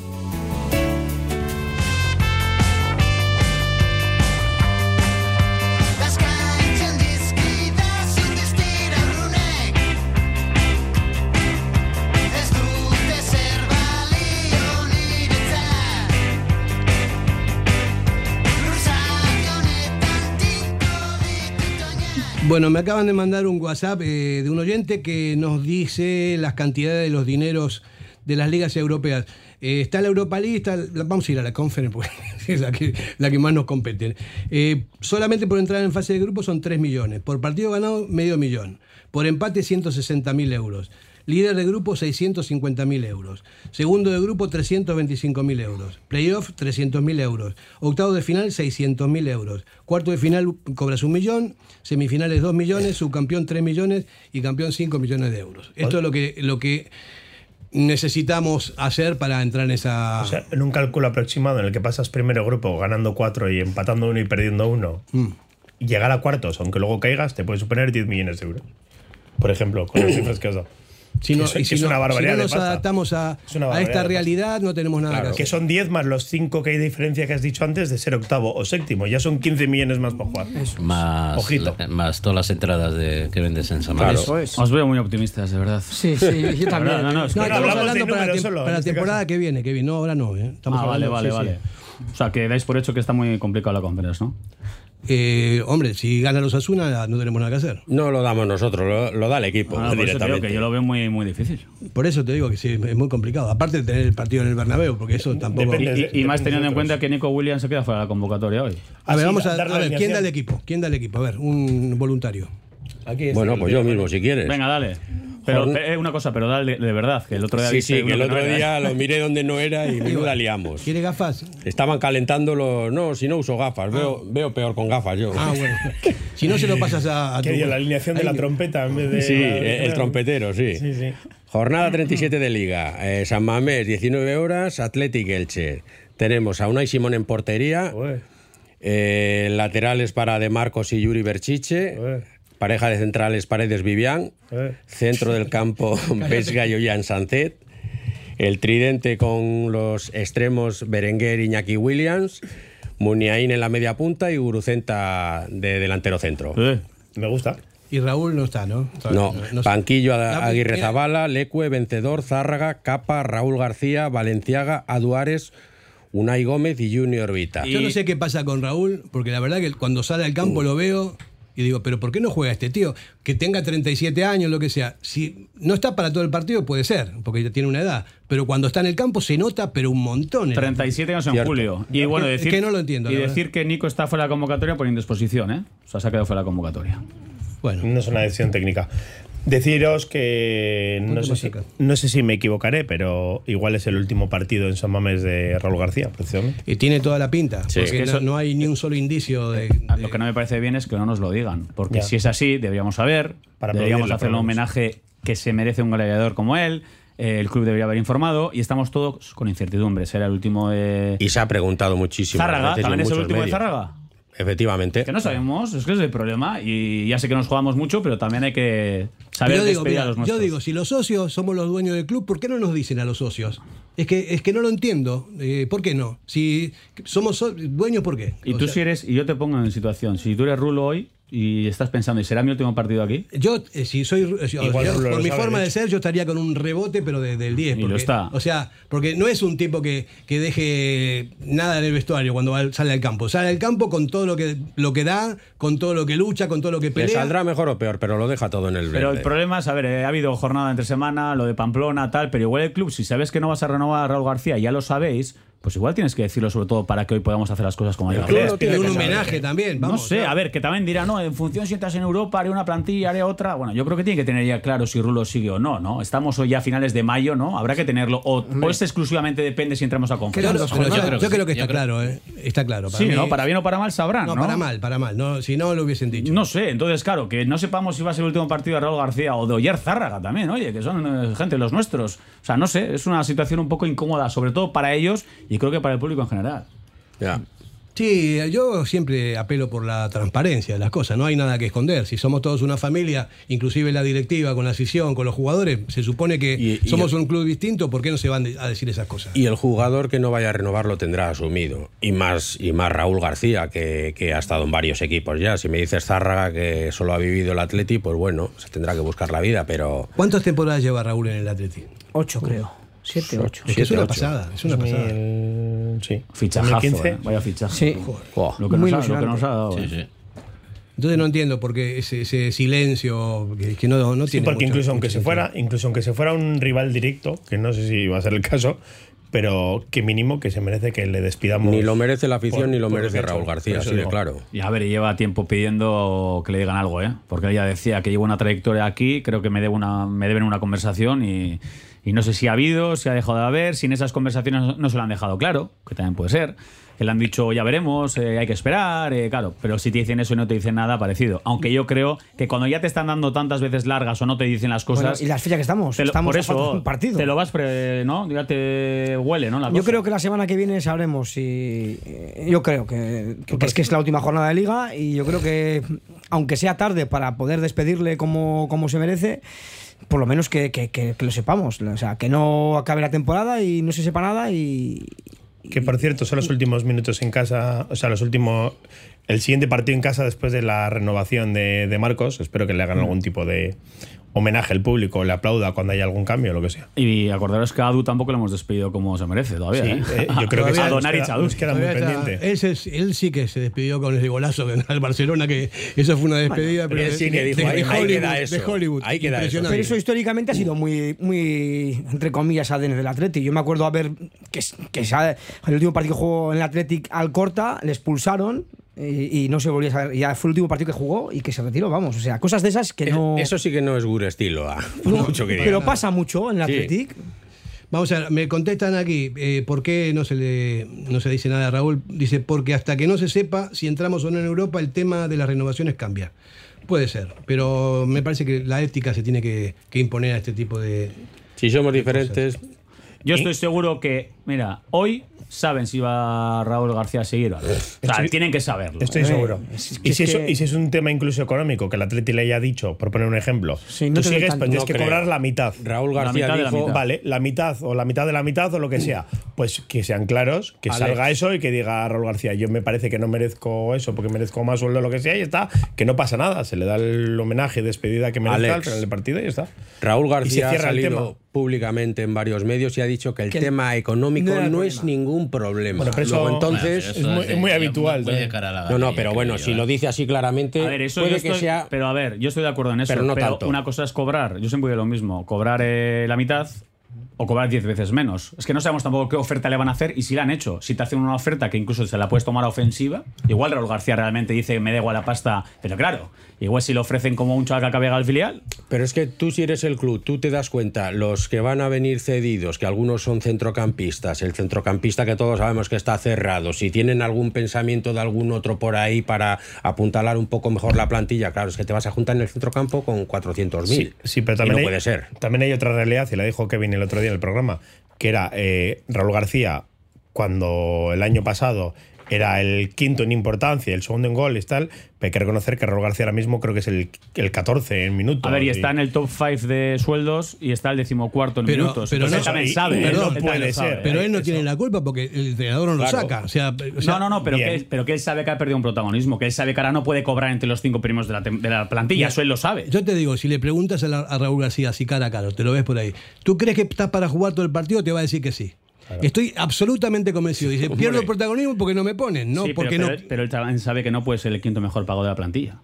Bueno, me acaban de mandar un WhatsApp eh, de un oyente que nos dice las cantidades de los dineros de las ligas europeas. Eh, está la Europa League, está la- vamos a ir a la Conference porque es la que, más nos compete. Eh, solamente por entrar en fase de grupo son 3 millones. Por partido ganado, medio millón. Por empate, 160 mil euros. Líder de grupo, 650 mil euros. Segundo de grupo, 325 mil euros. Playoff, 300 mil euros. Octavo de final, 600 mil euros. Cuarto de final, cobras un millón. Semifinales, 2 millones. Subcampeón, 3 millones. Y campeón, 5 millones de euros. Esto es lo que, lo que necesitamos hacer para entrar en esa... O sea, en un cálculo aproximado en el que pasas primero grupo ganando cuatro y empatando uno y perdiendo uno, Mm. llegar a cuartos, aunque luego caigas, te puede suponer 10 millones de euros. Por ejemplo, con las cifras que has dado. Si no, Que es- y que si es no- una barbaridad si no de nos pasta. adaptamos a, Es una a esta de realidad, no tenemos nada que hacer. Que son 10 más los 5 que hay de diferencia que has dicho antes de ser octavo o séptimo. Ya son 15 millones más para jugar. Más, Ojito. la- más todas las entradas de, que vendes en San Mamés. Os veo muy optimistas, de verdad. Sí, sí, yo también. No, no, no, es que- No, estamos de hablando para la, tem- solo, para la este temporada caso. que viene, Kevin. No, ahora no. ¿eh? Estamos Ah, vale, hablando- vale, sí, vale. sí. O sea, que dais por hecho que está muy complicado la conferencia, ¿no? Eh, hombre, si gana los Asuna, no tenemos nada que hacer. No lo damos nosotros, lo, lo da el equipo Ah, por eso te digo directamente. que yo lo veo muy, muy difícil. Por eso te digo que sí, es muy complicado. Aparte de tener el partido en el Bernabéu, porque eso tampoco. Depende. Y, y- y más teniendo en cuenta que Nico Williams se queda fuera de la convocatoria hoy. A ver, vamos a, ver, ¿quién da el equipo? ¿Quién da el equipo? A ver, un voluntario. Aquí Bueno, pues yo mismo, si quieres. Venga, dale. Pero Jorn- eh, una cosa, pero dale de verdad, que el otro día Sí, sí, que uno el otro no era, día lo miré donde no era y menuda liamos. ¿Quiere gafas? Estaban calentando los. No, si no uso gafas, veo, veo peor con gafas yo. Ah, bueno. Si no se lo pasas a, a Que tu- dio la alineación de la trompeta en vez de. Sí, la- el, trompetero, sí. Sí, sí. Jornada 37 de Liga. Eh, San Mamés, 19 horas. Athletic Elche. Tenemos a Unai Simón en portería. Eh, laterales para De Marcos y Yuri Berchiche. ué, Pareja de centrales Paredes Vivian. ué. Centro del campo Vesga y Ollán Sancet. El tridente con los extremos Berenguer y Iñaki Williams. Muniain en la media punta y Gurucenta de delantero centro. Eh, Me gusta. Y Raúl no está, ¿no? No, no La- Aguirre Zabala, Lecue, Vencedor, Zárraga, Capa, Raúl García, Valenciaga, Aduares, Unai Gómez y Junior Vita. Yo no sé qué pasa con Raúl, porque la verdad que cuando sale al campo lo veo y digo, pero ¿por qué no juega este tío? Que tenga 37 años, lo que sea. Si no está para todo el partido, puede ser, porque ya tiene una edad. Pero cuando está en el campo se nota, pero un montón. en la- 37 años en Cierto. julio. Y bueno, Es decir, que no lo entiendo, Y decir que Nico está fuera de la convocatoria por indisposición, ¿eh? O sea, se ha quedado fuera de la convocatoria. Bueno, No es una decisión técnica. Deciros que no sé, si, cerca. no sé si me equivocaré, pero igual es el último partido en San Mamés de Raúl García, precisamente. y tiene toda la pinta, Sí. porque Es que no, eso- no hay ni un solo indicio de... Ah, de- Lo que no me parece bien es que no nos lo digan. Porque Ya. si es así, deberíamos saber. Para deberíamos hacerle un homenaje que se merece un gladiador como él. eh, el club debería haber informado y estamos todos con incertidumbre. Será el último de. Y se ha preguntado muchísimo. Zárraga, también es el último de Zárraga. Efectivamente. Que no sabemos, es que es el problema. Y ya sé que nos jugamos mucho, pero también hay que saber yo digo, despedir mira, a los yo nuestros. digo, si los socios somos los dueños del club, ¿por qué no nos dicen a los socios? Es que, es que no lo entiendo. Eh, ¿Por qué no? Si somos so- dueños, ¿por qué? y O tú sea, si eres, y yo te pongo en situación, si tú eres Rulo hoy y estás pensando, ¿y será mi último partido aquí? Yo, eh, si soy. eh, si- Igual yo, Rulo lo por mi sabe, forma de ser, yo estaría con un rebote, pero de- del 10. Y lo porque- está. O sea, porque no es un tipo que, que deje nada en el vestuario cuando va- sale al campo. Sale al campo con todo lo que, lo que da, con todo lo que lucha, con todo lo que Le pelea. saldrá mejor o peor, pero lo deja todo en el Pero el verde. problema es, a ver, eh, ha habido jornada entre semana, lo de Pamplona, tal, pero igual el club, si sabes que no vas a renovar a Raúl García, ya lo sabéis, pues igual tienes que decirlo sobre todo para que hoy podamos hacer las cosas como hay que hacer. no tiene un homenaje también. No Vamos, sé, claro. a ver, que también dirá, no, en función si entras en Europa, haré una plantilla, haré otra. Bueno, yo creo que tiene que tener ya claro si Rulo sigue o no, ¿no? Estamos hoy ya a finales de mayo, ¿no? Habrá que tenerlo. O, o este exclusivamente depende si entramos a Yo, conferencia. pero yo- yo creo yo que creo sí. que Yo está creo- claro, ¿eh? Está claro. Sí, mí- ¿no? Para bien o para mal sabrán, ¿no? No, para mal, para mal. No, si no lo hubiesen dicho. No sé, entonces, claro, que no sepamos si va a ser el último partido de Raúl García o de Oyer Zárraga también, oye, que son eh, gente los nuestros. O sea, no sé, es una situación un poco incómoda, sobre todo para ellos y creo que para el público en general. Sí, yo siempre apelo por la transparencia de las cosas, no hay nada que esconder. Si somos todos una familia, inclusive la directiva, con la afición, con los jugadores, se supone que Y- y- somos un club distinto, ¿por qué no se van a decir esas cosas? Y el jugador que no vaya a renovar lo tendrá asumido. Y más, y más Raúl García, que, que ha estado en varios equipos ya. Si me dices Zárraga, que solo ha vivido el Atleti, pues bueno, se tendrá que buscar la vida, pero... ¿Cuántas temporadas lleva Raúl en el Atleti? Ocho, creo. Siete, ocho. Es que es una pasada, es una pasada. 2000, sí. Fichajazo, 2015. eh, vaya fichaje. Sí. Lo que, Muy nos ha, lo que nos ha dado. Sí, eh. sí. Entonces no entiendo por qué ese, ese silencio que, que no, no Sí, tiene porque mucho- incluso aunque se fuera, incluso aunque se fuera un rival directo, que no sé si va a ser el caso, pero que mínimo que se merece que le despidamos. Ni lo merece la afición por- ni lo merece hecho. Raúl García, eso así de claro. Y a ver, lleva tiempo pidiendo que le digan algo, ¿eh? Porque ella decía que lleva una trayectoria aquí, creo que me, debe una, me deben una conversación y, y no sé si ha habido, si ha dejado de haber, si en esas conversaciones no se lo han dejado claro, que también puede ser. Que le han dicho, ya veremos, eh, hay que esperar, eh, claro. Pero si te dicen eso y no te dicen nada, parecido. Aunque yo creo que cuando ya te están dando tantas veces largas o no te dicen las cosas. Bueno, y las fechas que estamos. lo- estamos por eso, un partido. te lo vas, pre- ¿no? Ya te huele, ¿no? La Yo cosa. creo que la semana que viene sabremos si. eh, Yo creo que, que- que es que es la última jornada de liga y yo creo que, aunque sea tarde para poder despedirle como, como se merece, por lo menos que, que- que- que lo sepamos. O sea, que no acabe la temporada y no se sepa nada y. Que por cierto, son los últimos minutos en casa, o sea, los últimos. El siguiente partido en casa después de la renovación de, de Marcos. Espero que le hagan algún tipo de homenaje al público, le aplauda cuando haya algún cambio o lo que sea. Y acordaros que a Adu tampoco lo hemos despedido como se merece todavía. Sí, ¿eh? eh, yo creo que a Donar y queda- Chadu. queda muy pendiente. Ese es- él sí que se despidió con ese golazo al Barcelona, que eso fue una despedida. Bueno, pero él sí de- que dijo, de, ahí- de ahí Hollywood, queda eso. de Hollywood. Ahí queda eso. Pero eso históricamente ha sido muy, muy entre comillas, ADN del Atleti. Yo me acuerdo haber que, que el último partido que jugó en el Athletic al Corta, le expulsaron y, y no se volvió a saber. Ya fue el último partido que jugó y que se retiró, vamos. O sea, cosas de esas que no. Eso sí que no es Gur estilo, ah, por no, mucho que diga. pero pasa mucho en el Sí. Athletic. Vamos a ver, me contestan aquí, eh, ¿por qué no se le no se dice nada a Raúl? Dice, porque hasta que no se sepa si entramos o no en Europa, el tema de las renovaciones cambia. Puede ser, pero me parece que la ética se tiene que, que imponer a este tipo de... Si somos diferentes... Yo estoy seguro que, mira, hoy saben si va Raúl García a seguir o sea, tienen que saberlo. Estoy Eh, seguro. es- y, es si eso- que- y si es un tema incluso económico, que el Atleti le haya dicho, por poner un ejemplo, no tú sigues, pero tienes No que creo. cobrar la mitad. Raúl La García mitad la dijo... mitad. Vale, la mitad o la mitad de la mitad o lo que sea. Pues que sean claros, que Alex. salga eso y que diga Raúl García, yo me parece que no merezco eso porque merezco más sueldo o lo que sea y ya está. Que no pasa nada, se le da el homenaje, despedida que merezca Alex. al final del partido y ya está. Raúl Y se García ha cierra el salido tema. públicamente en varios medios y ha dicho que el Que tema económico no es ningún problema. Bueno, pero eso- Luego, Bueno, entonces... pero es muy- es habitual, muy de cara a la No, no, pero bueno, yo, si ¿eh? lo dice así claramente, A ver, eso puede que sea... Pero a ver, yo estoy de acuerdo en eso. Pero no tanto. una cosa es cobrar. Yo siempre digo lo mismo. Cobrar eh, la mitad o cobrar 10 veces menos. Es que no sabemos tampoco qué oferta le van a hacer y si la han hecho. Si te hacen una oferta que incluso se la puedes tomar ofensiva, igual Raúl García realmente dice me da igual la pasta, pero claro, igual si le ofrecen como un chaval que acabe al filial, Pero es que tú si eres el club, tú te das cuenta, los que van a venir cedidos, que algunos son centrocampistas, el centrocampista que todos sabemos que está cerrado, si tienen algún pensamiento de algún otro por ahí para apuntalar un poco mejor la plantilla, claro, es que te vas a juntar en el centrocampo con 400.000. Sí, sí, pero Y también no hay, puede ser. También hay otra realidad, y la dijo Kevin el otro día en el programa, que era eh, Raúl García, cuando el año pasado era el quinto en importancia, el segundo en goles, tal, pero hay que reconocer que Raúl García ahora mismo creo que es el, el 14 en minutos. a ver, y está en el top 5 de sueldos y está el decimocuarto en Pero- minutos. pero Entonces no- él también sabe. y él no puede lo sabe. ser. Pero él no eso. tiene la culpa porque el entrenador no lo saca. O sea, o sea, No, no, no, pero que, pero que él sabe que ha perdido un protagonismo, que él sabe que ahora no puede cobrar entre los cinco primeros de la, de la plantilla, eso él lo sabe. Yo te digo, si le preguntas a, la- a Raúl García así cara a cara, te lo ves por ahí, ¿tú crees que estás para jugar todo el partido? Te va a decir que sí. Estoy absolutamente convencido. Dice, pierdo el protagonismo porque no me ponen, no Sí, pero, porque pero no. él- pero él también sabe que no puede ser el quinto mejor pago de la plantilla.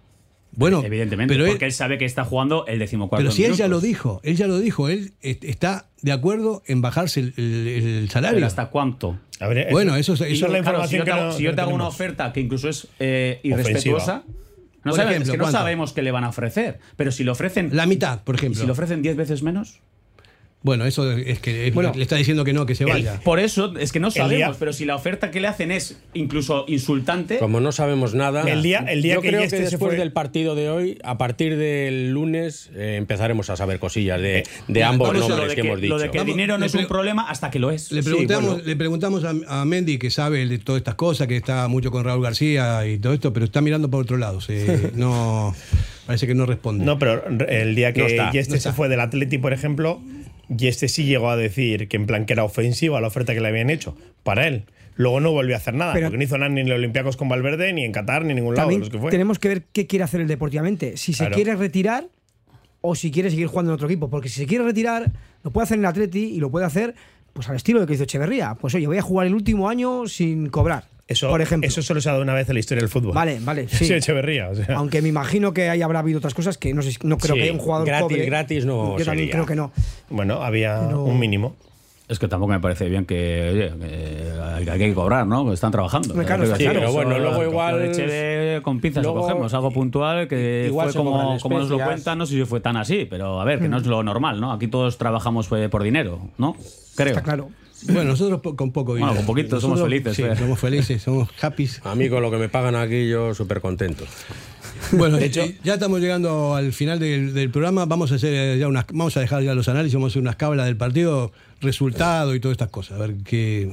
Bueno, Evidentemente, pero él- porque él sabe que está jugando el decimocuarto. Pero si él minutos. ya lo dijo, él ya lo dijo, él est- está de acuerdo en bajarse el, el- el salario. ¿Pero hasta cuánto? A ver, Bueno, eso es- eso eso- es la Claro, información si yo te que hago, no- si yo te hago una oferta que incluso es eh, Ofensiva. irrespetuosa, no, sabemos, ejemplo, es que no sabemos qué le van a ofrecer. Pero si le ofrecen. La mitad, por ¿y ejemplo. si le ofrecen 10 veces menos. Bueno, eso es que es- Bueno, le está diciendo que no, que se vaya. Por eso es que no sabemos, pero si la oferta que le hacen es incluso insultante. Como no sabemos nada, El día- el día yo que creo que se después fue- del partido de hoy, a partir del lunes, eh, empezaremos a saber cosillas de, de Mira, ambos nombres lo de que, que, hemos dicho. lo de que el Vamos, dinero no le es un problema hasta que lo es. Le Sí, preguntamos, bueno. le preguntamos a, a Mendy, que sabe de todas estas cosas, que está mucho con Raúl García y todo esto, pero está mirando por otro lado. se- no, parece que no responde. No, pero el día que No está, Yeste no se fue del Atleti, por ejemplo, Yeste sí llegó a decir que en plan que era ofensiva la oferta que le habían hecho para él. Luego no volvió a hacer nada, Pero- porque no hizo nada ni en los Olympiacos con Valverde, ni en Qatar, ni en ningún lado de los que fue. tenemos que ver qué quiere hacer él deportivamente. Si se Claro. quiere retirar o si quiere seguir jugando en otro equipo. Porque si se quiere retirar, lo puede hacer en el Atleti y lo puede hacer pues al estilo de que hizo Echeverría. Pues oye, voy a jugar el último año sin cobrar. Eso, por ejemplo. eso solo se ha dado una vez en la historia del fútbol. Vale, vale, sí. Sí, Echeverría. o sea. Aunque me imagino que ahí habrá habido otras cosas que no sé, no creo Sí, que un jugador gratis, cobre. gratis no Yo también sería. creo que no. Bueno, había Pero- un mínimo. Es que tampoco me parece bien que, oye, que hay que cobrar, ¿no? Están trabajando. Hombre, claro, eso, Pero bueno, luego lo- igual- Cheve con pinzas luego- lo cogemos, algo puntual que Igual fue como, como nos lo cuentan, no sé si fue tan así, pero a ver, que no es lo normal, ¿no? Aquí todos trabajamos eh, por dinero, ¿no? Creo. Está claro. Bueno, nosotros po- con poco Bueno, dinero. con poquito somos felices, Sí, Fer. somos felices, somos happy. A mí con lo que me pagan aquí yo súper contento. Bueno, eh, ya estamos llegando al final del, del programa. Vamos a hacer eh, ya unas, vamos a dejar ya los análisis, vamos a hacer unas cábalas del partido, resultado y todas estas cosas. A ver qué.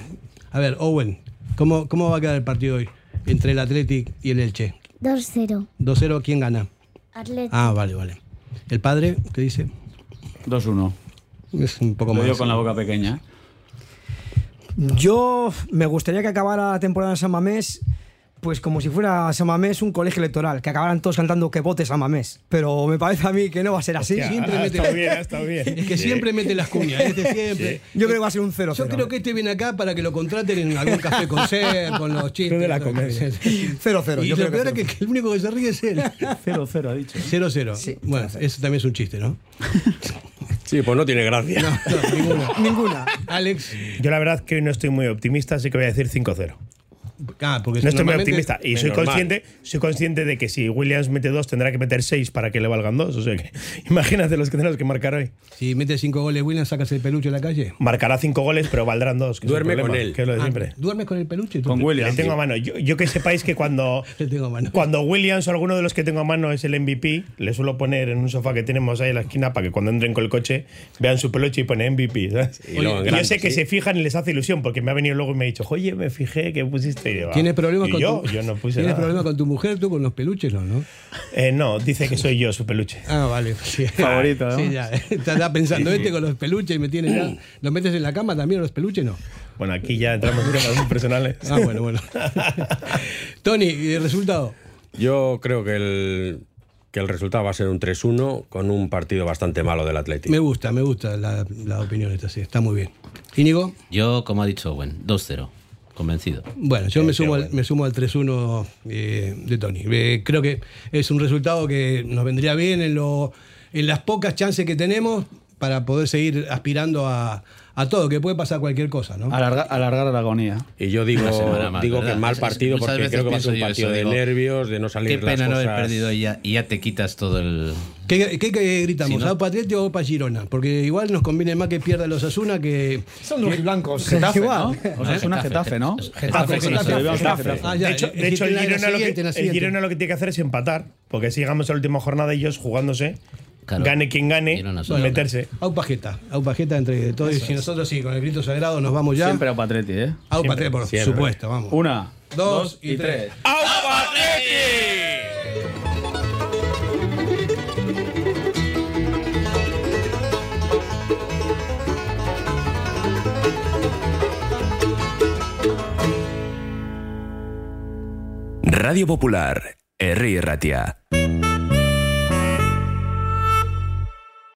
A ver, Owen, ¿cómo, cómo va a quedar el partido hoy entre el Athletic y el Elche? 2-0. 2-0, ¿quién gana? Atlético. Ah, vale, vale. ¿El padre qué dice? 2-1. Es un poco Lo más. digo con la boca pequeña. Yo me gustaría que acabara la temporada en San Mamés, pues como si fuera San Mamés un colegio electoral, que acabaran todos cantando que vote San Mamés. Pero me parece a mí que no va a ser así. Hostia, Siempre ha mete- estado bien, ha estado bien. Es que siempre mete las cuñas, este siempre. Yo creo que va a ser un 0 Yo creo que este viene acá para que lo contraten en algún café con ser, con los chistes. de la comedia. 0-0. Y yo lo creo que peor es que, que el único que se ríe es él. 0-0 ha dicho. 0-0. bueno, eso también es un chiste, ¿no? Sí, pues no tiene gracia. No, ninguna. Ninguna. Alex. Yo la verdad que hoy no estoy muy optimista, así que voy a decir 5-0. Ah, porque No estoy muy optimista. Y soy consciente, soy consciente de que si Williams mete dos, tendrá que meter seis para que le valgan dos. O sea que imagínate los que tenemos que marcar hoy. Si metes cinco goles, Williams, sacas el peluche en la calle. Marcará cinco goles, pero valdrán dos. que es el Duerme con él. Que es lo de Ah. ¿Duermes con el peluche? Con Le William. tengo a mano. Yo, yo que sepáis que cuando, Le tengo a mano. cuando Williams o alguno de los que tengo a mano es el MVP, le suelo poner en un sofá que tenemos ahí en la esquina para que cuando entren con el coche vean su peluche y pone MVP. ¿sabes? Y yo grande, sé que sí. se fijan y les hace ilusión porque me ha venido luego y me ha dicho, oye, me fijé que pusiste. ¿Tienes problemas Y con yo? tu Yo no puse ¿Tienes nada. problemas con tu mujer, tú con los peluches, no? ¿no? Eh, no, dice que soy yo su peluche. Ah, vale. Sí. Favorito, ¿no? Sí, ya. Está pensando este con los peluches y me tiene ya. ¿Los metes en la cama también los peluches? No. Bueno, aquí ya entramos en temas muy personales. Ah, bueno, bueno. Tony, ¿y el resultado? Yo creo que el, que el resultado va a ser un 3-1 con un partido bastante malo del Atlético. Me gusta, me gusta la, la opinión esta, sí. Está muy bien. ¿Íñigo? Yo, como ha dicho Owen, 2-0. Convencido. Bueno, yo me Qué sumo, al, me sumo al 3-1 eh, de Tony. Eh, creo que es un resultado que nos vendría bien en, lo, en las pocas chances que tenemos para poder seguir aspirando a, a todo, que puede pasar cualquier cosa, ¿no? Alarga- alargar la agonía. Y yo digo, más, digo que mal partido muchas porque creo que va a ser un partido eso, de digo, nervios, de no salir Qué las pena no haber cosas. perdido y ya, y ya te quitas todo el. ¿Qué, qué- qué gritamos? Sí, ¿no? ¿A o para Girona? Porque igual nos conviene más que pierda los Asuna que. Son los blancos. Getafe, ¿no? O sea, es una Getafe, ¿no? Getafe, Getafe. Ah, ya, de hecho, de el, Girona lo que, el. Girona lo que tiene que hacer es empatar. Porque si llegamos a la última jornada, ellos jugándose, Claro. gane quien gane, meterse. Aupajeta, Aupajeta entre todos. Y si nosotros sí, con el grito sagrado nos vamos ya. Siempre a Patretti, ¿eh? Aupajeta, por siempre. supuesto, vamos. Una, Dos y y tres. Radio Popular, Herri Ratia.